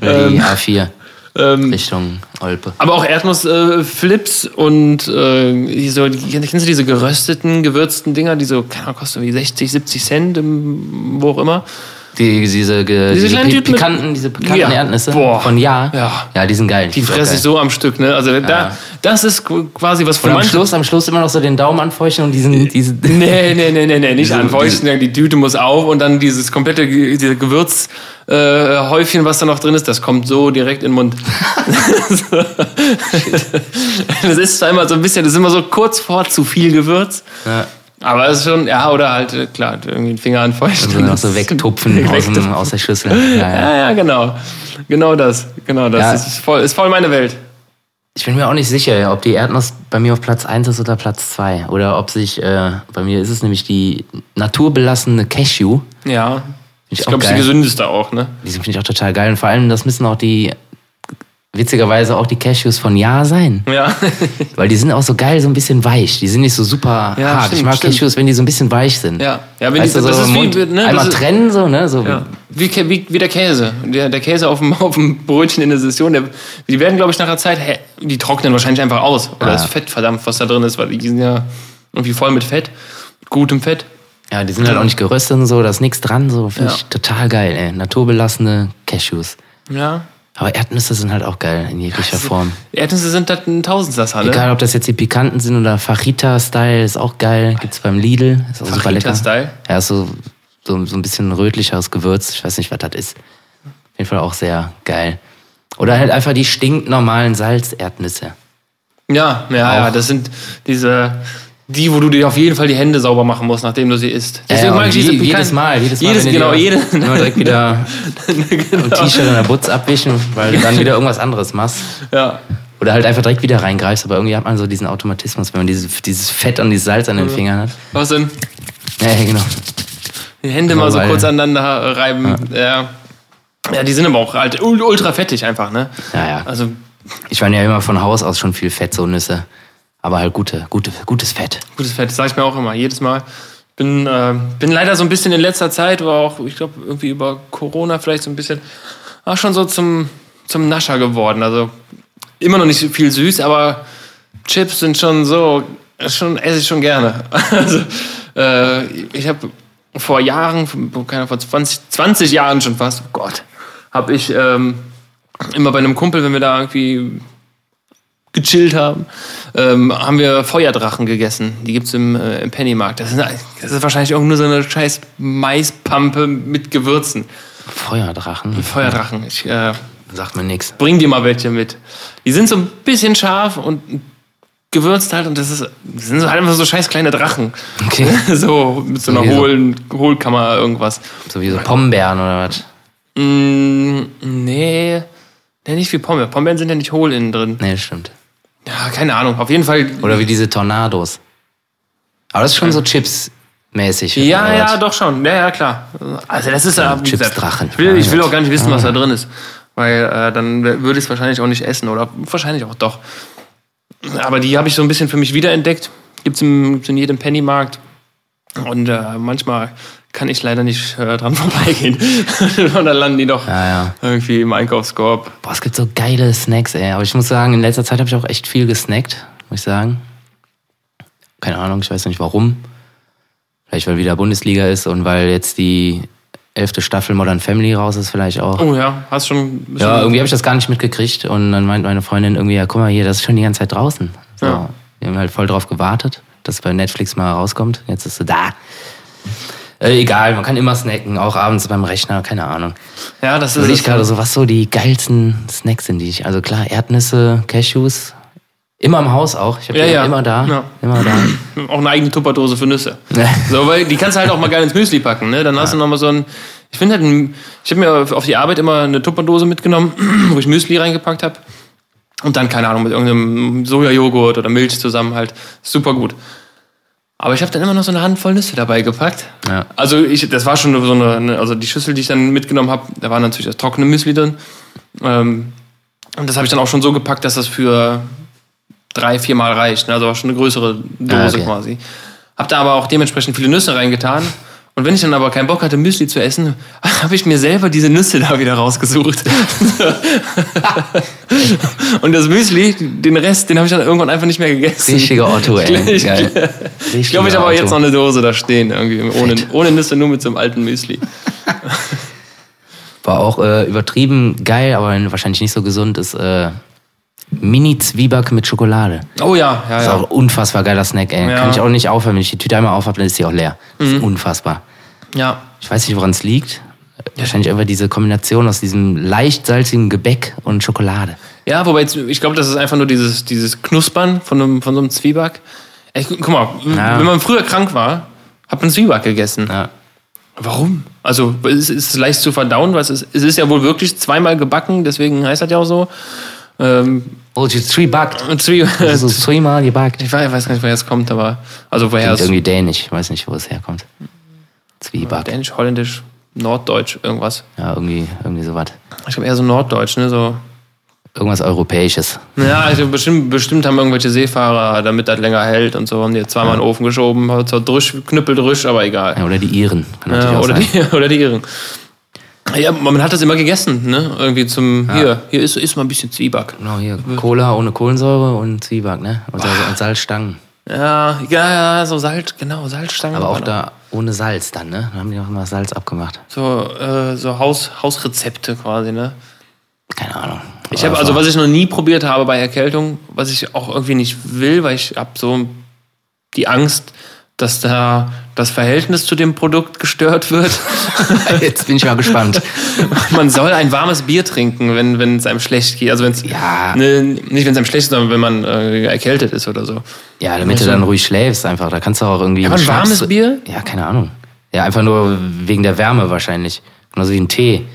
Oder die A4
ähm,
Richtung Olpe.
aber auch Erdnussflips und äh, so, kennst du diese gerösteten, gewürzten Dinger, die so, keine Ahnung, kosten wie 60, 70 Cent, im, wo auch immer.
Die, diese,
Diese
diese,
kleinen
pi
Tüten mit-
pikanten, diese pikanten
Ja.
Erdnüsse
Boah.
von Ja.
Ja.
Ja, die sind geil.
Die
auch
fresse ich so am Stück, ne? Also da,
Ja.
das ist quasi was für
Und am. Schluss, am Schluss immer noch so den Daumen anfeuchten und diesen, diesen
Nee, nee, nee, nee, nee, nicht
Diese-
anfeuchten, die Tüte muss auf und dann dieses komplette diese Gewürzhäufchen, äh, Häufchen, was da noch drin ist, das kommt so direkt in den Mund. das ist zwar immer so ein bisschen, das ist immer so kurz vor zu viel Gewürz,
ja,
aber es ist schon, ja, oder halt, äh, klar, irgendwie den Finger anfeuchten.
so noch so wegtupfen aus, dem, aus der Schüssel. Ja, ja.
Ja, ja, genau. Genau das. Genau das.
Ja.
Ist voll, ist voll meine Welt.
Ich bin mir auch nicht sicher, ob die Erdnuss bei mir auf Platz 1 ist oder Platz 2. Oder ob sich, äh, bei mir ist es nämlich die naturbelassene Cashew.
Ja.
ich
Ich glaube, es ist die gesündeste auch, ne?
Die finde ich auch total geil. Und vor allem, das müssen auch die, witzigerweise auch die Cashews von Ja sein.
Ja.
Weil die sind auch so geil, so ein bisschen weich. Die sind nicht so super
Ja,
hart.
stimmt,
ich mag
stimmt.
Cashews, wenn die so ein bisschen weich sind.
Ja. Ja, wenn
Weißt
die,
du,
das
so
ist
im
wie,
Mund
ne,
einmal
ist,
trennen, so, ne? So,
ja. wie, wie, wie der Käse. Der, der Käse auf dem, auf dem Brötchen in der Session, der, die werden, glaube ich, nach einer Zeit, hä, die trocknen wahrscheinlich einfach aus. Oder
Ja.
das Fett verdampft, was da drin ist, weil die sind ja irgendwie voll mit Fett. Mit gutem Fett.
Ja, die sind halt auch nicht geröstet und so, da ist nichts dran, so. Finde ich total geil, ey. Naturbelassene Cashews.
Ja.
Aber Erdnüsse sind halt auch geil in jeglicher Form.
Erdnüsse sind halt ein Tausendsasser, ne?
Egal, ob das jetzt die pikanten sind oder Fajita-Style, ist auch geil. Gibt's beim Lidl. Ist auch super lecker.
Fajita-Style?
Ja, ist so, so, so ein bisschen rötlicheres Gewürz. Ich weiß nicht, was das ist. Auf jeden Fall auch sehr geil. Oder halt einfach die stinknormalen Salzerdnüsse.
Ja, ja, ja,
Auch.
das sind diese, die, wo du dir auf jeden Fall die Hände sauber machen musst, nachdem du sie isst.
Ja, und
diese
je-
pikanten-
jedes Mal, jedes Mal.
Jedes, genau, jede.
Immer direkt wieder
genau.
ein T-Shirt und der Butz abwischen, weil du dann wieder irgendwas anderes machst.
Ja.
Oder halt einfach direkt wieder reingreifst, aber irgendwie hat man so diesen Automatismus, wenn man dieses, dieses Fett und dieses Salz an den Fingern hat.
Was denn?
Ja, ja, genau.
Die Hände mal so kurz aneinander reiben. Ja. ja. die sind aber auch halt ul- ultra fettig einfach, ne?
Ja, ja.
Also,
Ich meine ja immer von Haus aus schon viel Fett, so Nüsse. Aber halt gute, gute, gutes Fett.
gutes Fett, das sage ich mir auch immer, jedes Mal. Bin, äh, bin leider so ein bisschen in letzter Zeit, aber auch, ich glaube, irgendwie über Corona vielleicht so ein bisschen, auch schon so zum, zum Nascher geworden. Also immer noch nicht so viel süß, aber Chips sind schon so, schon esse ich schon gerne. Also, äh, ich habe vor Jahren, keine vor 20, 20 Jahren schon fast, oh Gott, habe ich ähm, immer bei einem Kumpel, wenn wir da irgendwie gechillt haben, ähm, haben wir Feuerdrachen gegessen. Die gibt's im, äh, im Pennymarkt. Das, sind, das ist wahrscheinlich auch nur so eine scheiß Maispampe mit Gewürzen.
Feuerdrachen.
Feuerdrachen. Ich äh,
Sagt mir nix.
bring dir mal welche mit. Die sind so ein bisschen scharf und gewürzt halt und das ist das sind so halt einfach so scheiß kleine Drachen.
Okay.
so mit so einer
Wie so-
hohlen Hohlkammer irgendwas.
So wie so Pombeeren oder was?
Mm, nee, nee, nicht wie Pombeeren. Pombeeren sind ja nicht hohl innen drin.
Nee, das stimmt.
Ja, keine Ahnung. Auf jeden Fall
Oder wie diese Tornados. Aber das ist schon so Chips-mäßig.
Ja,
oder
ja,
was?
doch schon. Ja, ja, klar. Also das ist ja,
Chips Drachen.
Ich will, ich will
Ja.
auch gar nicht wissen, was da drin ist. Weil äh, dann würde ich es wahrscheinlich auch nicht essen oder wahrscheinlich auch doch. Aber die habe ich so ein bisschen für mich wiederentdeckt. Im, gibt's in jedem Pennymarkt. Und äh, manchmal kann ich leider nicht äh, dran vorbeigehen. Und dann landen die doch
Ja, ja.
irgendwie im Einkaufskorb.
Boah, es gibt so geile Snacks, ey. Aber ich muss sagen, in letzter Zeit habe ich auch echt viel gesnackt, muss ich sagen. Keine Ahnung, ich weiß nicht warum. Vielleicht weil wieder Bundesliga ist und weil jetzt die elfte Staffel Modern Family raus ist, vielleicht auch.
Oh ja, hast schon.
Ja, irgendwie habe ich das gar nicht mitgekriegt. Und dann meint meine Freundin irgendwie, ja, guck mal hier, das ist schon die ganze Zeit draußen. So,
Ja.
Wir haben halt voll drauf gewartet, dass es bei Netflix mal rauskommt. Jetzt ist sie da. Äh, egal, man kann immer snacken, auch abends beim Rechner, keine Ahnung.
Ja, das ist
Überlege ich gerade so, was so die geilsten Snacks sind, die ich. Also klar, Erdnüsse, Cashews. Immer im Haus auch. Ich habe
Ja,
die
ja.
immer da.
Ja.
Immer da.
Auch eine eigene Tupperdose für Nüsse. So, weil die kannst du halt auch mal geil ins Müsli packen, ne? Dann hast du noch mal so ein. Ich finde halt, ein, ich habe mir auf die Arbeit immer eine Tupperdose mitgenommen, wo ich Müsli reingepackt habe. Und dann, keine Ahnung, mit irgendeinem Sojajoghurt oder Milch zusammen halt. Super gut. Aber ich habe dann immer noch so eine Handvoll Nüsse dabei gepackt.
Ja.
Also ich, das war schon so eine, also die Schüssel, die ich dann mitgenommen habe, da war natürlich das trockene Müsli drin. Ähm, und das habe ich dann auch schon so gepackt, dass das für drei, vier Mal reicht. ne? Also auch schon eine größere Dose
Ah, okay.
quasi. Hab da aber auch dementsprechend viele Nüsse reingetan. Und wenn ich dann aber keinen Bock hatte, Müsli zu essen, habe ich mir selber diese Nüsse da wieder rausgesucht. und das Müsli, den Rest, den habe ich dann irgendwann einfach nicht mehr gegessen.
Richtiger Otto, ey.
Ich,
Geil.
ich glaube, ich habe auch jetzt noch eine Dose da stehen, irgendwie ohne, ohne Nüsse, nur mit so einem alten Müsli.
War auch äh, übertrieben geil, aber wahrscheinlich nicht so gesund, ist äh, Mini-Zwieback mit Schokolade.
Oh ja, ja,
Ist
ja.
auch ein unfassbar geiler Snack, ey.
Ja.
Kann ich auch nicht aufhören. Wenn ich die Tüte einmal aufhab, dann ist die auch leer. Das ist unfassbar.
Ja,
Ich weiß nicht, woran es liegt. Wahrscheinlich einfach diese Kombination aus diesem leicht salzigen Gebäck und Schokolade.
ja wobei jetzt, ich glaube, das ist einfach nur dieses, dieses Knuspern von, einem, von so einem Zwieback. Ey, gu- guck mal,
Ja.
wenn man früher krank war, hat man Zwieback gegessen.
Ja.
Warum? Also es ist leicht zu verdauen, weil es ist, es ist ja wohl wirklich zweimal gebacken, deswegen heißt das ja auch so. Ähm,
Oh, die Zwieback.
und Zwie
So zweimal gebackt.
ich weiß, ich weiß gar nicht, woher es kommt, aber also woher
Klingt
es
irgendwie dänisch. Ich weiß nicht, wo es herkommt. Zwieback.
Dänisch, Holländisch, Norddeutsch, irgendwas.
Ja, irgendwie, irgendwie sowas.
Ich glaube eher so Norddeutsch, ne? So.
Irgendwas Europäisches.
Ja, also bestimmt, bestimmt haben irgendwelche Seefahrer, damit das länger hält und so, haben die jetzt zweimal in den Ofen geschoben, zwar Drüsch, Knüppeldrüsch, aber egal.
Ja, oder die Iren. Kann
Ja, oder,
sein.
die, oder die Iren. Ja, man hat das immer gegessen, ne? Irgendwie zum, hier, hier ist, ist mal ein bisschen Zwieback.
Genau, hier Cola ohne Kohlensäure und Zwieback, ne? Und, Salz, und Salzstangen.
Ja, ja, ja, so Salz, genau, Salzstangen.
Aber auch da ohne Salz dann, ne? Da haben die auch immer Salz abgemacht.
So, äh, so Haus, Hausrezepte quasi, ne?
Keine Ahnung.
Ich habe also, was ich noch nie probiert habe bei Erkältung, was ich auch irgendwie nicht will, weil ich habe so die Angst, dass da das Verhältnis zu dem Produkt gestört wird.
Jetzt bin ich mal gespannt.
Man soll ein warmes Bier trinken, wenn wenn es einem schlecht geht. Also wenn es
Ja.
ne, nicht wenn es einem schlecht ist, sondern wenn man äh, erkältet ist oder so.
Ja, damit du dann ruhig schläfst einfach. Da kannst du auch irgendwie.
Aber ein warmes Bier?
Ja, keine Ahnung. Ja, einfach nur wegen der Wärme wahrscheinlich. Genauso wie ein Tee.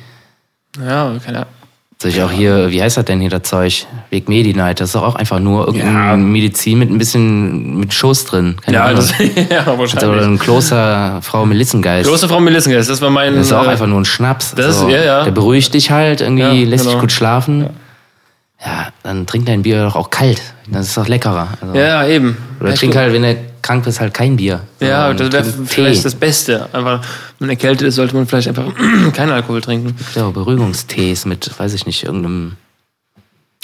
Ja, keine Ahnung.
Soll ich auch hier, wie heißt das denn hier, das Zeug? Weg Medi-Night. Das ist doch auch einfach nur irgendeine
Ja.
Medizin mit ein bisschen mit Schuss drin. Keine
Ja,
Ahnung.
das, ja
Oder
wahrscheinlich.
ein Kloster Frau Melissengeist.
Große Frau Melissengeist, das war mein.
Das ist auch
äh,
einfach nur ein Schnaps.
das- ja, ja.
Der beruhigt dich halt, irgendwie
Ja,
lässt dich
genau.
gut schlafen. Ja. dann trink dein Bier doch auch kalt. Das ist doch leckerer. Also,
Ja, eben.
Oder
ja,
trink
klar.
halt, wenn du krank bist, halt kein Bier.
Ja,
sondern
das wäre vielleicht das Beste. Einfach, wenn man erkältet ist, sollte man vielleicht einfach keinen Alkohol trinken.
Ja, Beruhigungstees mit, weiß ich nicht, irgendeinem.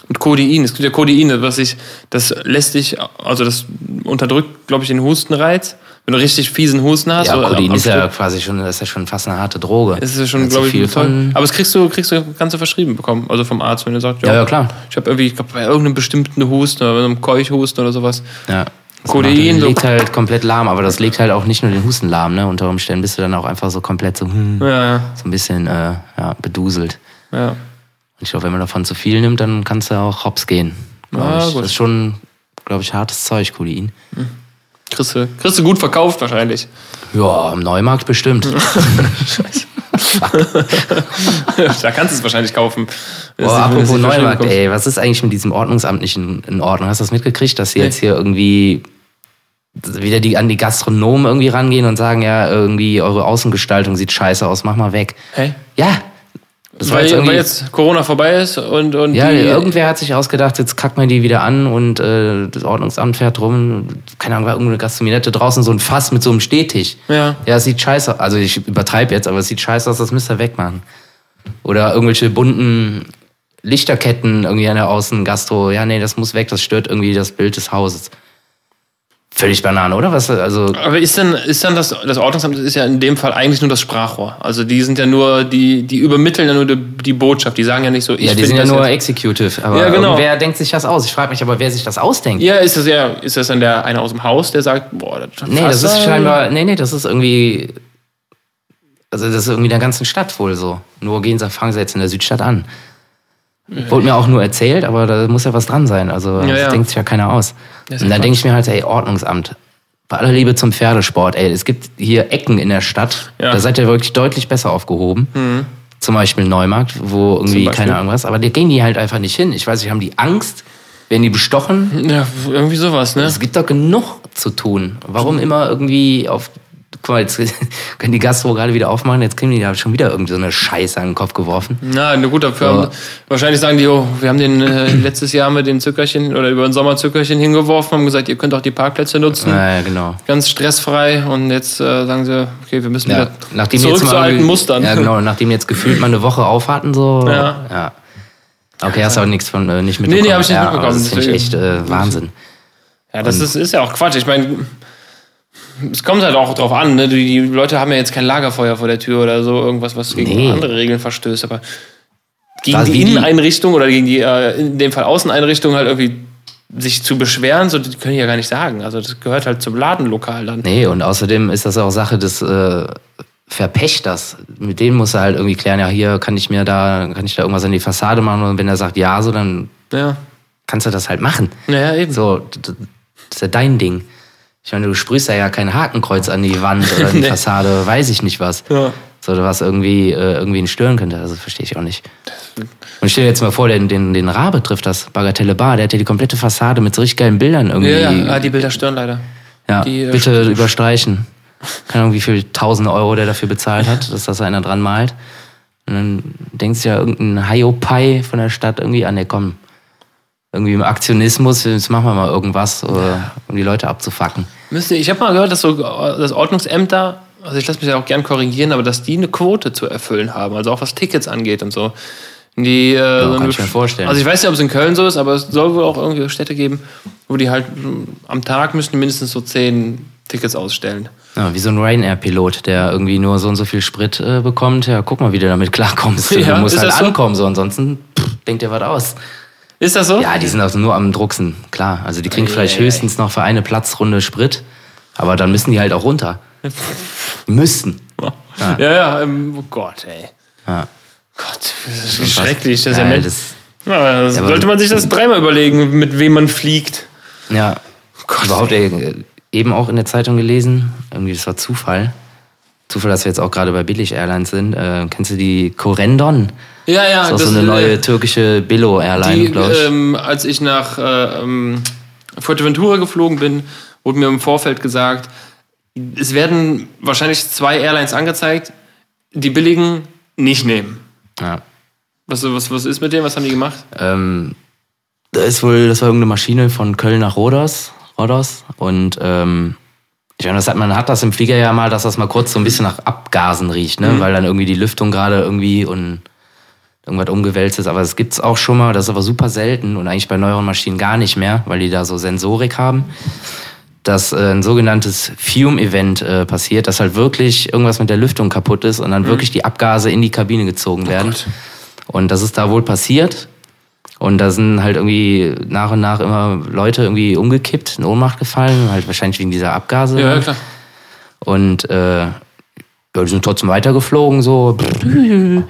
Und Codein, es gibt ja Codein, was ich, das lässt dich, also das unterdrückt, glaube ich, den Hustenreiz. Wenn du richtig fiesen Husten hast.
Ja,
oder
Codein ist ja quasi schon, das ist ja schon fast eine harte Droge.
ist es schon, glaube ich,
viel
toll. Aber das kriegst du, kriegst du, kannst du verschrieben bekommen. Also vom Arzt, wenn er sagt,
Ja, ja, klar.
Ich habe irgendwie, ich glaube, bei irgendeinem bestimmten Husten oder bei einem Keuchhusten oder sowas.
Ja. Das
Codein, so-
legt halt komplett lahm, aber das legt halt auch nicht nur den Husten lahm, ne? Unter Umständen bist du dann auch einfach so komplett so, hm,
Ja, ja.
so ein bisschen äh, ja, beduselt.
ja.
Und ich glaube, wenn man davon zu viel nimmt, dann kannst du auch hops gehen. ich.
gut.
Das ist schon, glaube ich, hartes Zeug, Codein.
Kriegst du, kriegst du gut verkauft wahrscheinlich.
Ja, im Neumarkt bestimmt.
da kannst du es wahrscheinlich kaufen.
Boah, apropos Neumarkt, ey, was ist eigentlich mit diesem Ordnungsamt nicht in, in Ordnung? Hast du das mitgekriegt, dass sie jetzt hier irgendwie wieder die, an die Gastronomen irgendwie rangehen und sagen, ja, irgendwie eure Außengestaltung sieht scheiße aus, mach mal weg.
Hä?
Ja, Das war
Weil,
jetzt irgendwie-
weil jetzt Corona vorbei ist und, und
Ja,
die,
irgendwer hat sich ausgedacht, jetzt kackt man die wieder an und äh, das Ordnungsamt fährt rum. Keine Ahnung, war irgendeine Gastronomette draußen so ein Fass mit so einem Stehtisch.
Ja.
Ja, es sieht scheiße Also ich übertreibe jetzt, aber es sieht scheiße aus, das müsst ihr wegmachen. Oder irgendwelche bunten Lichterketten irgendwie an der Außengastro. Ja, nee, das muss weg, das stört irgendwie das Bild des Hauses. Völlig Banane, oder? Was, also,
Aber ist denn, ist dann das, das Ordnungsamt ist ja in dem Fall eigentlich nur das Sprachrohr. Also die sind ja nur, die, die übermitteln ja nur die, die Botschaft. Die sagen ja nicht so, ich
ja, die sind ja nur Executive. Aber
Ja, genau.
wer denkt sich das aus? Ich frage mich aber, wer sich das ausdenkt.
Ja, ist das ja, ist das dann der einer aus dem Haus, der sagt, boah, das
Nee, das ist scheinbar, nee, nee, das ist irgendwie, also das ist irgendwie in der ganzen Stadt wohl so. Nur gehen sie, fangen sie jetzt in der Südstadt an. Wurde mir auch nur erzählt, aber da muss ja was dran sein. Also das
ja.
denkt sich ja keiner aus. Und
ja
dann denke ich mir halt, ey, Ordnungsamt. Bei aller Liebe zum Pferdesport, ey, es gibt hier Ecken in der Stadt,
Ja. Mhm.
da seid ihr wirklich deutlich besser aufgehoben. Zum Beispiel Neumarkt, wo irgendwie, keine Ahnung was, aber da gehen die halt einfach nicht hin. Ich weiß nicht, haben die Angst? Werden die bestochen?
Ja, irgendwie sowas, ne?
Es gibt doch genug zu tun. Warum immer irgendwie auf. Guck mal, jetzt können die Gastro gerade wieder aufmachen, jetzt kriegen die da schon wieder irgendwie so eine Scheiße an den Kopf geworfen.
Na, na gut, dafür
Ja.
haben, wahrscheinlich sagen die, oh, wir haben den äh, letztes Jahr mit den Zückerchen oder über den Sommer Zückerchen hingeworfen, haben gesagt, ihr könnt auch die Parkplätze nutzen.
Naja, genau.
Ganz stressfrei und jetzt äh, sagen sie, okay, wir müssen
Ja,
wieder
nachdem
zurück
jetzt mal
zu alten Mustern.
Ja, genau, nachdem jetzt gefühlt mal eine Woche auf hatten, so.
Ja.
ja. Okay, hast du aber nichts von äh, nicht
nee,
mitbekommen.
hab ich nicht
ja,
mitbekommen,
Das finde ich echt äh, Wahnsinn.
Ja, das ist, ist ja auch Quatsch. Ich meine, es kommt halt auch drauf an. Ne? Die, die Leute haben ja jetzt kein Lagerfeuer vor der Tür oder so, irgendwas, was gegen
Nee.
andere Regeln verstößt. Aber gegen
Was,
die Inneneinrichtung oder gegen die, äh, in dem Fall Außeneinrichtung halt irgendwie sich zu beschweren, so, das können die ja gar nicht sagen. Also das gehört halt zum Ladenlokal dann.
Nee, und außerdem ist das auch Sache des äh, Verpächters. Mit denen muss er halt irgendwie klären, ja, hier kann ich mir da, kann ich da irgendwas an die Fassade machen und wenn er sagt ja, so, dann
Ja,
kannst du das halt machen.
ja eben.
So, das ist ja dein Ding. Ich meine, du sprühst da ja kein Hakenkreuz an die Wand oder die
Nee.
Fassade, weiß ich nicht was.
Ja.
So, was irgendwie, äh, irgendwie ihn stören könnte. Also verstehe ich auch nicht. Und stell dir jetzt mal vor, den, den, den Rabe trifft das, Bagatelle Bar, der hat ja die komplette Fassade mit so richtig geilen Bildern irgendwie.
Ja, ja, ah, die Bilder stören leider.
Ja,
die, äh,
bitte überstreichen. Keine Ahnung, wie viel tausende Euro der dafür bezahlt hat, dass das einer dran malt. Und dann denkst du ja irgendein Hiopai von der Stadt irgendwie an, der komm, irgendwie im Aktionismus, jetzt machen wir mal irgendwas, äh, um die Leute abzufacken.
Müsste, ich habe mal gehört, dass so äh, das Ordnungsämter, also ich lasse mich ja auch gern korrigieren, aber dass die eine Quote zu erfüllen haben, also auch was Tickets angeht und so. Die, äh, so
kann ich mir vorstellen.
Also ich weiß nicht, ob es in Köln so ist, aber es soll wohl auch irgendwie Städte geben, wo die halt mh, am Tag müssen mindestens so zehn Tickets ausstellen.
Ja, wie so ein Ryanair-Pilot, der irgendwie nur so und so viel Sprit äh, bekommt. Ja, guck mal, wie du damit klarkommst.
Ja,
du musst halt
das so?
ankommen, so ansonsten pff, denkt dir was aus.
Ist das so?
Ja, die sind also nur am Drucksen, klar. Also die kriegen
Ei,
vielleicht
ei, ei.
höchstens noch für eine Platzrunde Sprit, aber dann müssen die halt auch runter. müssen.
Ja, ja, ähm, oh Gott, ey.
Ja.
Gott, das ist schrecklich. Das ist ja,
Ja, das,
ja, sollte man sich das dreimal überlegen, mit wem man fliegt.
ja.
Gott.
Überhaupt äh, eben auch in der Zeitung gelesen, irgendwie das war Zufall. Zufall, dass wir jetzt auch gerade bei Billig Airlines sind. Äh, kennst du die Corendon?
Ja, ja,
Das ist auch so eine
äh,
neue türkische Billo-Airline, glaube ich.
ähm, als ich nach äh, ähm, Fuerteventura geflogen bin, wurde mir im Vorfeld gesagt, es werden wahrscheinlich zwei Airlines angezeigt, die billigen nicht nehmen.
ja.
Was, was, was ist mit dem? Was haben die gemacht?
Ähm, da ist wohl, das war irgendeine Maschine von Köln nach Rodos. Rodos. Und ähm, ich meine, das hat, man hat das im Flieger ja mal, dass das mal kurz so ein bisschen nach Abgasen riecht, ne? Weil dann irgendwie die Lüftung gerade irgendwie und irgendwas umgewälzt ist. Aber das gibt's auch schon mal, das ist aber super selten und eigentlich bei neueren Maschinen gar nicht mehr, weil die da so Sensorik haben. Dass äh, ein sogenanntes Fume-Event äh, passiert, dass halt wirklich irgendwas mit der Lüftung kaputt ist und dann wirklich die Abgase in die Kabine gezogen werden.
Gott.
Und das ist da wohl passiert. Und da sind halt irgendwie nach und nach immer Leute irgendwie umgekippt, in Ohnmacht gefallen, halt wahrscheinlich wegen dieser Abgase.
Ja, ja, klar.
Und äh, ja, die sind trotzdem weitergeflogen, so.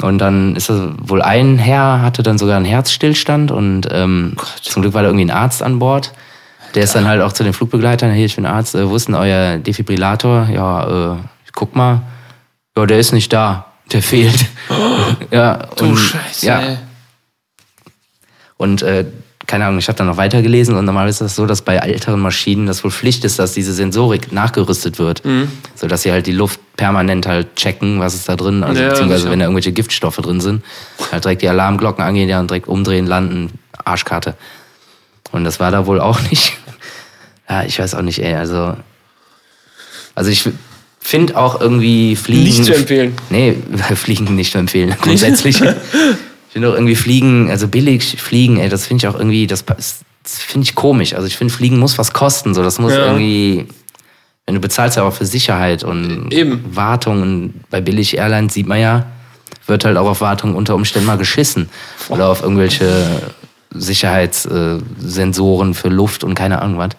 Und dann ist das wohl ein Herr, hatte dann sogar einen Herzstillstand und ähm, zum Glück war da irgendwie ein Arzt an Bord. Der ist dann halt auch zu den Flugbegleitern, hier, ich bin Arzt, äh, wo ist denn euer Defibrillator? Ja, äh, ich guck mal. Ja, der ist nicht da. Der fehlt. ja,
Du
und,
Scheiße,
ja,
ey.
Und äh, keine Ahnung, ich habe dann noch weitergelesen und normal ist das so, dass bei älteren Maschinen das wohl Pflicht ist, dass diese Sensorik nachgerüstet wird,
Mhm.
sodass sie halt die Luft permanent halt checken, was ist da drin, also
Ja,
beziehungsweise wenn da irgendwelche Giftstoffe drin sind, halt direkt die Alarmglocken angehen, ja, und direkt umdrehen, landen, Arschkarte. Und das war da wohl auch nicht. Ja, ich weiß auch nicht, ey, also. Also ich finde auch irgendwie Fliegen.
Nicht zu empfehlen.
Nee, Fliegen nicht zu empfehlen, grundsätzlich. ich finde auch irgendwie Fliegen, also billig Fliegen, ey, das finde ich auch irgendwie, das, das finde ich komisch. Also ich finde, Fliegen muss was kosten, so, das muss
Ja.
irgendwie, wenn du bezahlst ja auch für Sicherheit und
Eben.
Wartung und bei billig Airlines sieht man ja, wird halt auch auf Wartung unter Umständen mal geschissen. Oder auf irgendwelche Sicherheitssensoren für Luft und keine Ahnung was.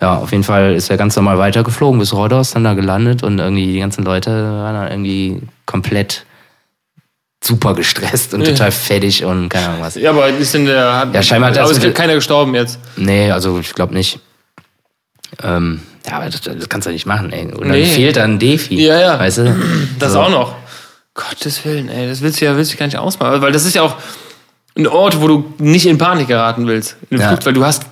Ja, auf jeden Fall ist er ganz normal weitergeflogen bis Rhodos, dann da gelandet und irgendwie die ganzen Leute waren dann irgendwie komplett super gestresst und
Ja.
total fertig und keine Ahnung was.
Ja, aber ist denn der. Hat,
Ja, scheinbar hat
aber es ist keiner gestorben jetzt.
Nee, also ich glaube nicht. Ähm, ja, aber das, das kannst du nicht machen, ey. Und dann
Nee.
fehlt dann ein Defi.
Ja, ja.
Weißt du?
Das
So.
auch noch. Gottes Willen, ey, das willst du ja willst du gar nicht ausmachen. Weil das ist ja auch ein Ort, wo du nicht in Panik geraten willst. In
Ja.
Flug, weil du hast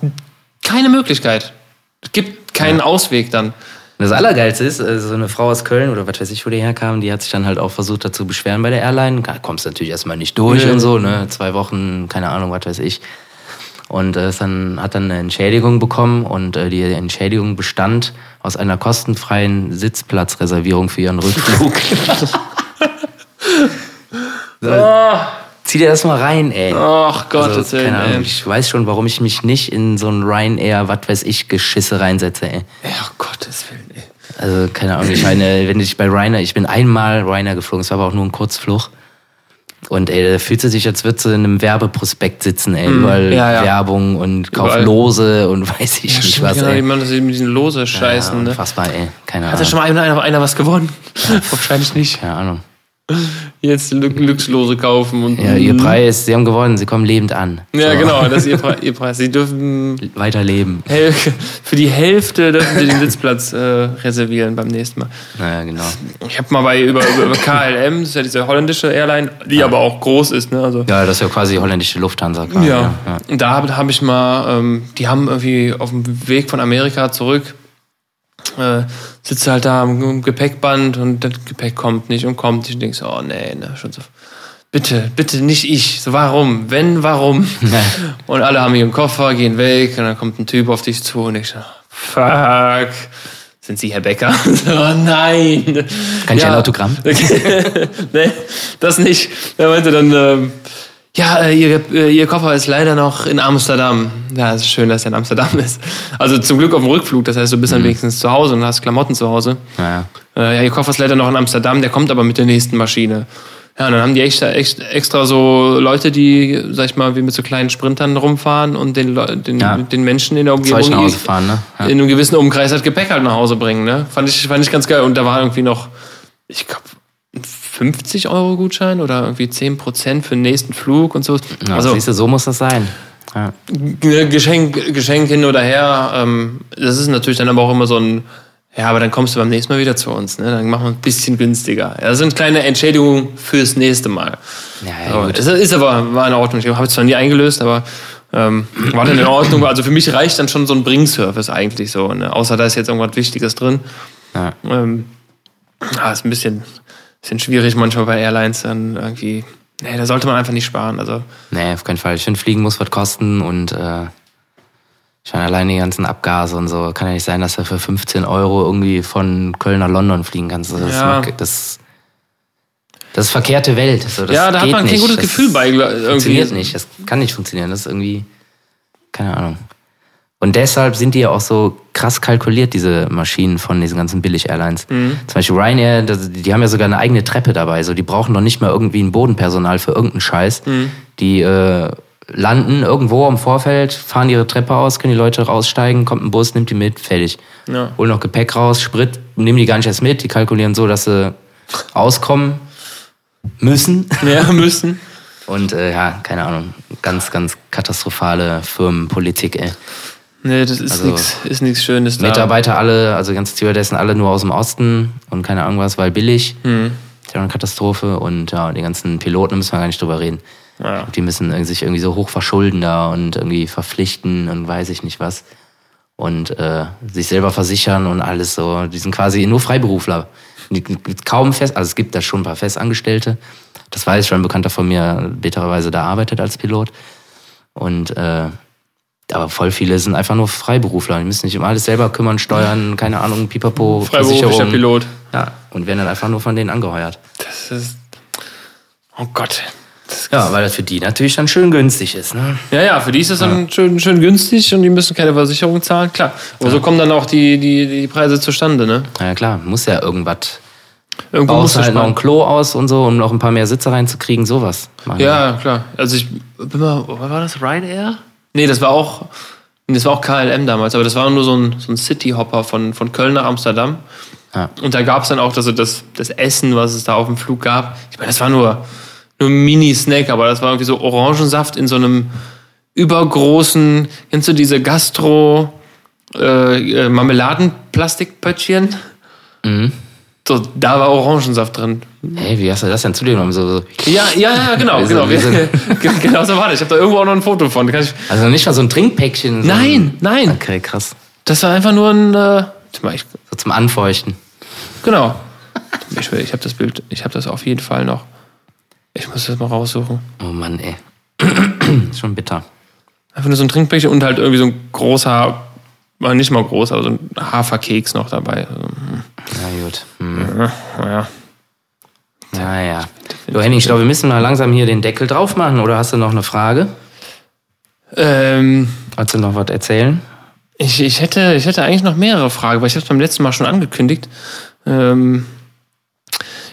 keine Möglichkeit. Es gibt keinen Ausweg dann.
Das Allergeilste ist, äh, so eine Frau aus Köln oder was weiß ich, wo die herkam, die hat sich dann halt auch versucht dazu beschweren bei der Airline. Da kommst du natürlich erstmal nicht durch
Nee.
und so, ne? Zwei Wochen, keine Ahnung, was weiß ich. Und äh, dann, hat dann eine Entschädigung bekommen und äh, die Entschädigung bestand aus einer kostenfreien Sitzplatzreservierung für ihren Rückflug. so, zieh dir das mal rein, ey.
Ach Gottes
Also,
Willen,
keine Ahnung,
ey.
ich weiß schon, warum ich mich nicht in so ein Ryanair, was weiß ich, Geschisse reinsetze, ey.
Ja, Gottes Willen, ey.
Also, keine Ahnung, ich meine, wenn ich bei Ryanair, ich bin einmal Ryanair geflogen, es war aber auch nur ein Kurzflug. Und ey, da fühlt sie sich, als würde sie in einem Werbeprospekt sitzen, ey. Überall
Mm, ja, ja.
Werbung und kauf
Überall.
Lose und weiß ich nicht was,
genau,
ey.
die machen das eben mit diesen lose Scheißen,
ja,
ne?
Unfassbar, ey. Keine
Hat da
Ahnung.
schon mal einer, einer, einer was gewonnen? Wahrscheinlich nicht.
Keine Ahnung.
Jetzt Glück- Glückslose kaufen und.
Ja, ihr Preis, sie haben gewonnen, sie kommen lebend an.
Ja,
So.
genau, das ist ihr, Pre ihr Preis. Sie dürfen
Weiterleben.
Für die Hälfte dürfen sie den Sitzplatz äh, reservieren beim nächsten Mal.
Naja, genau.
Ich habe mal bei über, über, über KLM, das ist ja diese holländische Airline, die aber auch groß ist, ne? Also
Ja, das ist ja quasi holländische Lufthansa. Quasi,
ja. Und da habe hab ich mal, ähm, die haben irgendwie auf dem Weg von Amerika zurück, äh, sitzt halt da am, Gepäckband und das Gepäck kommt nicht und kommt nicht und denkst, oh nee, ne, schon so. Bitte, bitte nicht ich. So, warum? Wenn, warum? Und alle haben ihren Koffer, gehen weg und dann kommt ein Typ auf dich zu und ich so, fuck. Sind Sie Herr Becker? so, nein.
Kann ich ein Autogramm?
nee, das nicht. Er meinte dann, ähm, ja, äh, ihr, äh, ihr Koffer ist leider noch in Amsterdam. Ja, es ist schön, dass er in Amsterdam ist. Also zum Glück auf dem Rückflug, das heißt, du bist dann wenigstens zu Hause und hast Klamotten zu Hause.
Naja.
Äh, ja, ihr Koffer ist leider noch in Amsterdam, der kommt aber mit der nächsten Maschine. Ja, und dann haben die extra, extra, extra so Leute, die, sag ich mal, wie mit so kleinen Sprintern rumfahren und den, den,
Ja.
den Menschen in der Umgebung
nach Hause fahren, ne? Ja.
in einem gewissen Umkreis halt Gepäck halt nach Hause bringen. Ne? Fand, ich, fand ich ganz geil. Und da war irgendwie noch, ich glaube, 50 Euro Gutschein oder irgendwie 10 Prozent für den nächsten Flug und so.
Ja,
also
siehst du, so muss das sein. Ja.
G- Geschenk, Geschenk hin oder her. Ähm, das ist natürlich dann aber auch immer so ein, ja, aber dann kommst du beim nächsten Mal wieder zu uns. Ne? Dann machen wir ein bisschen günstiger. Ja, das sind kleine Entschädigungen fürs nächste Mal.
Ja, ja,
es ist aber war in Ordnung. Ich habe es zwar nie eingelöst, aber ähm, war dann in Ordnung. Also für mich reicht dann schon so ein Bringservice eigentlich so. Ne? Außer da ist jetzt irgendwas Wichtiges drin.
Ja.
Ähm, ja, ist ein bisschen, bisschen schwierig manchmal bei Airlines dann irgendwie. Nee, da sollte man einfach nicht sparen. Also
Nee, auf keinen Fall. Ich finde, Fliegen muss was kosten und äh, ich meine, allein die ganzen Abgase und so. Kann ja nicht sein, dass du für 15 Euro irgendwie von Köln nach London fliegen kannst. Das,
Ja.
ist, das, das ist verkehrte Welt. So, das
ja, da hat man kein
nicht.
gutes
das
Gefühl bei. Irgendwie.
Funktioniert nicht. Das kann nicht funktionieren. Das ist irgendwie, keine Ahnung. Und deshalb sind die ja auch so krass kalkuliert, diese Maschinen von diesen ganzen Billig-Airlines.
Mhm.
Zum Beispiel Ryanair, die haben ja sogar eine eigene Treppe dabei. So, die brauchen doch nicht mal irgendwie ein Bodenpersonal für irgendeinen Scheiß.
Mhm.
Die äh, landen irgendwo im Vorfeld, fahren ihre Treppe aus, können die Leute raussteigen, kommt ein Bus, nimmt die mit, fertig.
Ja.
Holen noch Gepäck raus, Sprit, nehmen die gar nicht erst mit. Die kalkulieren so, dass sie auskommen müssen.
Ja, müssen.
Und äh, ja, keine Ahnung, ganz, ganz katastrophale Firmenpolitik, ey.
Nee, das ist
Also,
nichts ist nix Schönes da.
Mitarbeiter alle, also ganze Stewardessen alle nur aus dem Osten und keine Ahnung was, weil billig.
Mhm.
Das ist ja eine Katastrophe. Und ja, die ganzen Piloten müssen wir gar nicht drüber reden.
Ja.
Die müssen sich irgendwie so hoch verschulden da und irgendwie verpflichten und weiß ich nicht was. und äh, sich selber versichern und alles so. Die sind quasi nur Freiberufler. Die, kaum fest, also es gibt da schon ein paar Festangestellte. Das weiß schon ein Bekannter von mir, bittererweise da arbeitet als Pilot. Und äh, aber voll viele sind einfach nur Freiberufler. Die müssen sich um alles selber kümmern, steuern, keine Ahnung, Pipapo,
Freiberuflicher. Pilot.
Ja, und werden dann einfach nur von denen angeheuert.
Das ist. Oh Gott.
Ja, weil das für die natürlich dann schön günstig ist. Ne?
Ja, ja, für die ist das dann schön, schön günstig und die müssen keine Versicherung zahlen, klar. Aber so kommen dann auch die, die, die Preise zustande, ne?
Ja, klar, muss ja irgendwas.
Irgendwo
Baust
musst du
halt noch ein. Klo aus und so, um noch ein paar mehr Sitze reinzukriegen, sowas. machen.
Ja, klar. Also ich bin mal, war das? Ryanair? Nee, das war auch, das war auch KLM damals, aber das war nur so ein, so ein City-Hopper von, von Köln nach Amsterdam.
Ja.
Und da gab es dann auch also das, das Essen, was es da auf dem Flug gab. Ich meine, das war nur, nur ein Mini-Snack, aber das war irgendwie so Orangensaft in so einem übergroßen, kennst du diese Gastro äh, äh, Marmeladenplastikpöttchen?
Mhm.
So, da war Orangensaft drin.
Hey, wie hast du das denn zu dir genommen? So, so.
Ja, ja, ja, genau,
Also,
genau. genau so war das. Ich habe da irgendwo auch noch ein Foto von. Kann ich,
Also nicht mal so ein Trinkpäckchen.
Nein, nein.
Okay, krass.
das war einfach nur ein. Äh,
So zum Anfeuchten.
genau. Ich, ich habe das Bild, ich habe das auf jeden Fall noch. Ich muss das mal raussuchen.
Oh Mann, ey. Ist schon bitter.
Einfach nur so ein Trinkbecher und halt irgendwie so ein großer, war nicht mal groß, aber so ein Haferkeks noch dabei.
Na gut. Hm.
ja, naja.
Naja. Du Henning, ich glaube, wir müssen mal langsam hier den Deckel drauf machen. Oder hast du noch eine Frage?
Ähm,
Wolltest du noch was erzählen?
ich, ich, hätte, ich hätte eigentlich noch mehrere Fragen, weil ich habe es beim letzten Mal schon angekündigt. Ähm,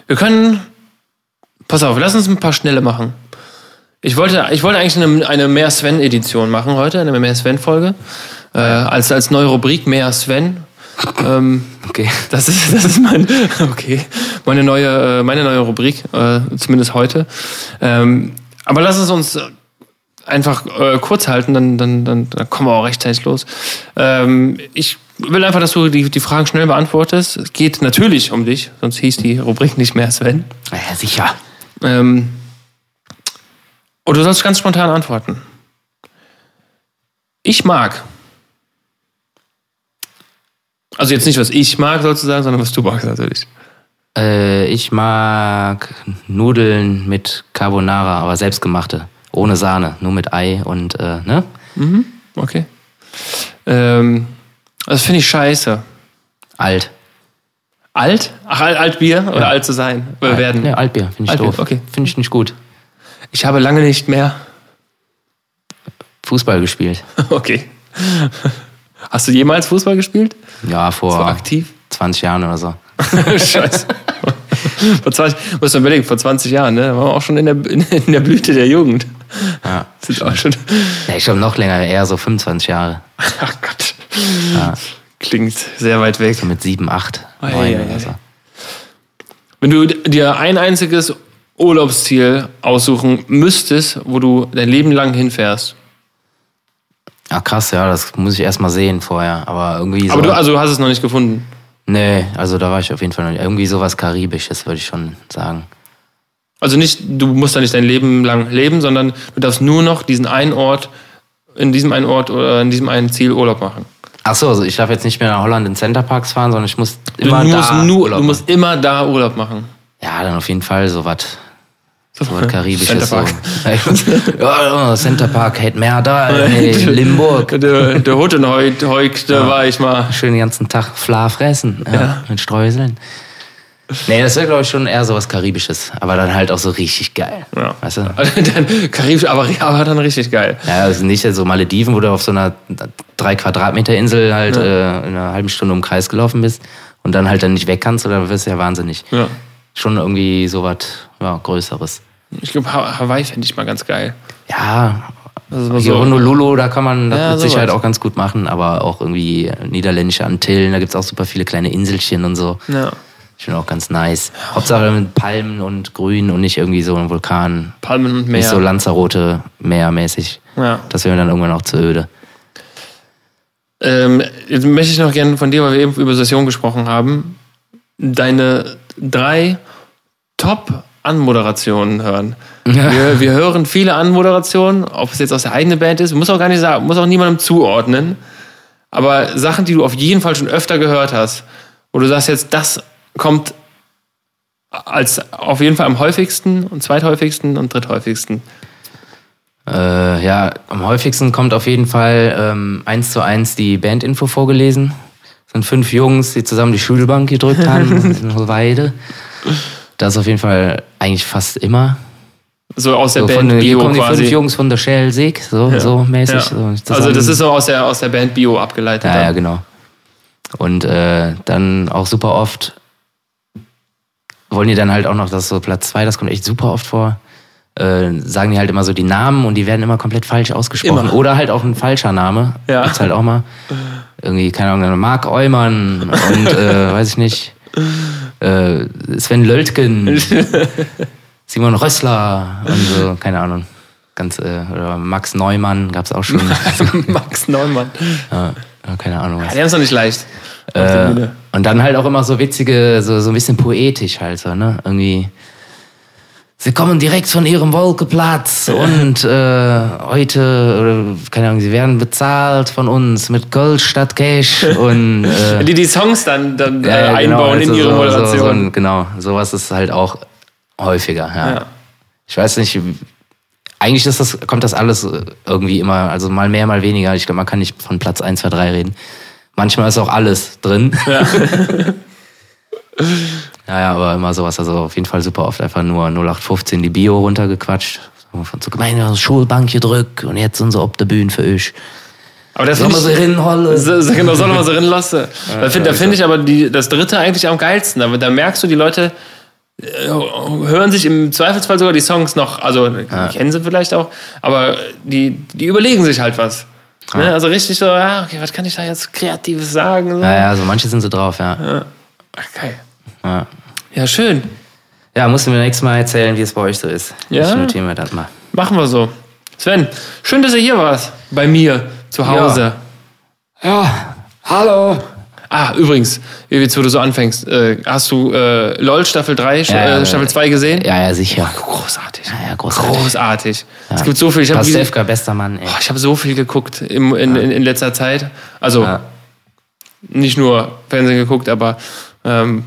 wir können. Pass auf, lass uns ein paar schnelle machen. Ich wollte, ich wollte eigentlich eine, eine Mehr Sven-Edition machen heute, eine Mehr Sven-Folge. Äh, als, als neue Rubrik Mehr Sven. Ähm,
Okay.
Das ist, das ist mein, okay, meine neue, äh, meine neue Rubrik, äh, zumindest heute. Ähm, aber lass es uns einfach äh, kurz halten, dann, dann, dann, dann kommen wir auch rechtzeitig los. Ähm, ich will einfach, dass du die, die Fragen schnell beantwortest. Es geht natürlich um dich, sonst hieß die Rubrik nicht mehr Sven.
Ja, sicher.
Ähm, und du sollst ganz spontan antworten. Ich mag. Also jetzt nicht, was ich mag sozusagen, sondern was du magst natürlich.
Äh, ich mag Nudeln mit Carbonara, aber selbstgemachte. Ohne Sahne, nur mit Ei und, äh, ne?
Okay. Ähm, das finde ich scheiße.
Alt.
Alt? Ach, alt, Altbier oder alt zu sein? Oder werden?
Ne, Altbier, finde ich
Altbier,
doof.
okay.
Finde ich nicht gut.
Ich habe lange nicht mehr.
Fußball gespielt.
Okay. Hast du jemals Fußball gespielt?
Ja, vor
So aktiv?
20 Jahren oder so.
Scheiße. vor 20, musst du überlegen, vor 20 Jahren, ne? Da waren wir auch schon in der, in, der Blüte der Jugend.
Ja.
Sind auch schon.
Ja, ich glaube noch länger, eher so 25 Jahre.
Ach Gott. Klingt sehr weit weg.
So mit 7, 8,
Ei,
9
ei, ei.
oder so.
Wenn du dir ein einziges Urlaubsziel aussuchen müsstest, wo du dein Leben lang hinfährst.
Ja, krass, ja, das muss ich erst mal sehen vorher. Aber irgendwie so.
Aber du, also du hast es noch nicht gefunden.
nee, also da war ich auf jeden Fall noch nicht. Irgendwie sowas Karibisches, würde ich schon sagen.
Also nicht, du musst da nicht dein Leben lang leben, sondern du darfst nur noch diesen einen Ort, in diesem einen Ort oder in diesem einen Ziel Urlaub machen.
Ach so, also ich darf jetzt nicht mehr nach Holland in Centerparks fahren, sondern ich muss
Du,
immer
musst,
da
nur,
Urlaub
du musst immer da Urlaub machen.
machen. Ja, dann auf jeden Fall sowas. So was Karibisches.
Centerpark.
So. ja, Centerpark, hätte mehr da, hey, Limburg.
Der, der Hutten heute, heute war ich mal.
Schön den ganzen Tag Fla fressen. Ja,
Ja.
Mit Streuseln. Nee, das wäre, glaube ich, schon eher so was Karibisches. Aber dann halt auch so richtig geil.
Ja.
Weißt du?
Also dann, Karibisch, aber, aber dann richtig geil.
Ja, also nicht so Malediven, wo du auf so einer 3 Quadratmeter Insel halt äh, in einer halben Stunde um den Kreis gelaufen bist und dann halt dann nicht weg kannst, oder wirst du ja wahnsinnig.
Ja.
Schon irgendwie sowas ja, Größeres.
Ich glaube, Hawaii fände ich mal ganz geil.
Ja,
Also so,
Honolulu, da kann man das
Ja,
mit Sicherheit
sowas.
auch ganz gut machen, aber auch irgendwie niederländische Antillen, da gibt's auch super viele kleine Inselchen und so.
ja.
Ich finde auch ganz nice. Hauptsache mit Palmen und Grün und nicht irgendwie so ein Vulkan.
Palmen und Meer.
Nicht so Lanzarote Meermäßig.
ja.
Das wäre mir dann irgendwann auch zu öde.
Ähm, jetzt möchte ich noch gerne von dir, weil wir eben über Session gesprochen haben, deine drei Top-Anmoderationen hören. Wir, wir hören viele Anmoderationen, ob es jetzt aus der eigenen Band ist, muss auch gar nicht sagen, muss auch niemandem zuordnen. aber Sachen, die du auf jeden Fall schon öfter gehört hast, wo du sagst jetzt, das kommt als auf jeden Fall am häufigsten und zweithäufigsten und dritthäufigsten.
Äh, ja, am häufigsten kommt auf jeden Fall ähm, eins zu eins die Bandinfo vorgelesen. Sind fünf Jungs, die zusammen die Schulbank gedrückt haben in Weide. Das ist auf jeden Fall eigentlich fast immer.
So aus der
So
Band
von, hier
Bio
kommen die
quasi.
fünf Jungs von der Shell Sieg, so, so mäßig.
Ja.
So
also das ist so aus der, aus der Band Bio abgeleitet.
Ja, ja,
dann.
genau. Und äh, dann auch super oft wollen die dann halt auch noch, das ist so Platz zwei, das kommt echt super oft vor, äh, sagen die halt immer so die Namen und die werden immer komplett falsch ausgesprochen.
Immer.
Oder halt auch ein falscher Name.
Ja.
Gibt's halt auch mal. Irgendwie, keine Ahnung, Marc Eumann und äh, weiß ich nicht, äh, Sven Löltgen, Simon Rössler und so, keine Ahnung. Ganz, äh, oder Max Neumann gab's auch schon.
Max Neumann.
ja, keine Ahnung. Was.
Ja, die haben es doch nicht leicht.
Äh, und dann halt auch immer so witzige, so, so ein bisschen poetisch halt so, ne? Irgendwie. Sie kommen direkt von ihrem Wolkeplatz und äh, heute, keine Ahnung, sie werden bezahlt von uns mit Gold statt Cash und äh,
Die die Songs dann, dann äh,
ja, genau,
einbauen in
also
ihre
so,
Moderation.
So, so, genau, sowas ist halt auch häufiger, ja.
Ja.
Ich weiß nicht, eigentlich ist das, kommt das alles irgendwie immer, also mal mehr, mal weniger. Ich glaube, man kann nicht von Platz 1, 2, 3 reden. Manchmal ist auch alles drin. Ja. ja, ja, aber immer sowas. Also auf jeden Fall super oft einfach nur 0815 die Bio runtergequatscht. So Von so gemeine Schulbank gedrückt und jetzt sind sie auf der Bühne für euch.
Aber das finde
sie
ich,
hinholen?
so, so, genau, soll man so rinlassen. da finde da find ich aber die, das dritte eigentlich am geilsten. Da, da merkst du, die Leute äh, hören sich im Zweifelsfall sogar die Songs noch, also kennen sie vielleicht auch, aber die, die überlegen sich halt was. Ne? Also richtig so, ja, okay, was kann ich da jetzt Kreatives sagen? So.
Ja, ja, also manche sind so drauf, ja.
Ach, geil.
Ja,
Ja, schön.
ja musst du mir nächstes Mal erzählen, wie es bei euch so ist.
Ja.
Ich notiere mir das mal.
Machen wir so. Sven, schön, dass du hier warst. Bei mir zu Hause.
Ja, hallo.
Ah, übrigens, jetzt wo du so anfängst, äh, hast du äh, LOL Staffel 3, Sch-
Ja, ja,
äh, Staffel 2 gesehen?
Ja, ja, sicher.
Großartig.
Ja, ja, großartig.
Großartig. Es gibt so viel. Ich habe
Pastewka, bester Mann, ey.
ich hab so viel geguckt im, in, in, in letzter Zeit. Also
Ja.
nicht nur Fernsehen geguckt, aber ähm,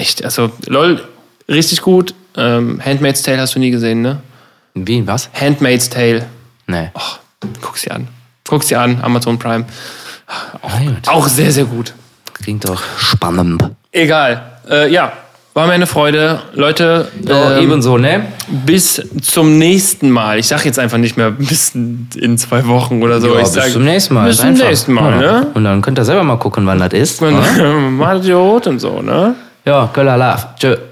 echt, also LOL richtig gut. Ähm, Handmaid's Tale hast du nie gesehen, ne?
Wie, was?
Handmaid's Tale.
Nee.
Oh, guck's dir an. Guck's dir an, Amazon Prime.
Gut.
Auch sehr, sehr gut.
Klingt doch spannend.
Egal. Äh, ja, war mir eine Freude. Leute,
Ja,
ähm,
ebenso, ne?
bis zum nächsten Mal. Ich sag jetzt einfach nicht mehr bis in zwei Wochen oder so.
Ja,
ich
bis
sag,
zum nächsten Mal.
Bis zum nächsten Mal,
ja.
ne?
Und dann könnt ihr selber mal gucken, wann das ist.
Macht ihr rot und so, ne?
Joo, kyllä läf. Tschö.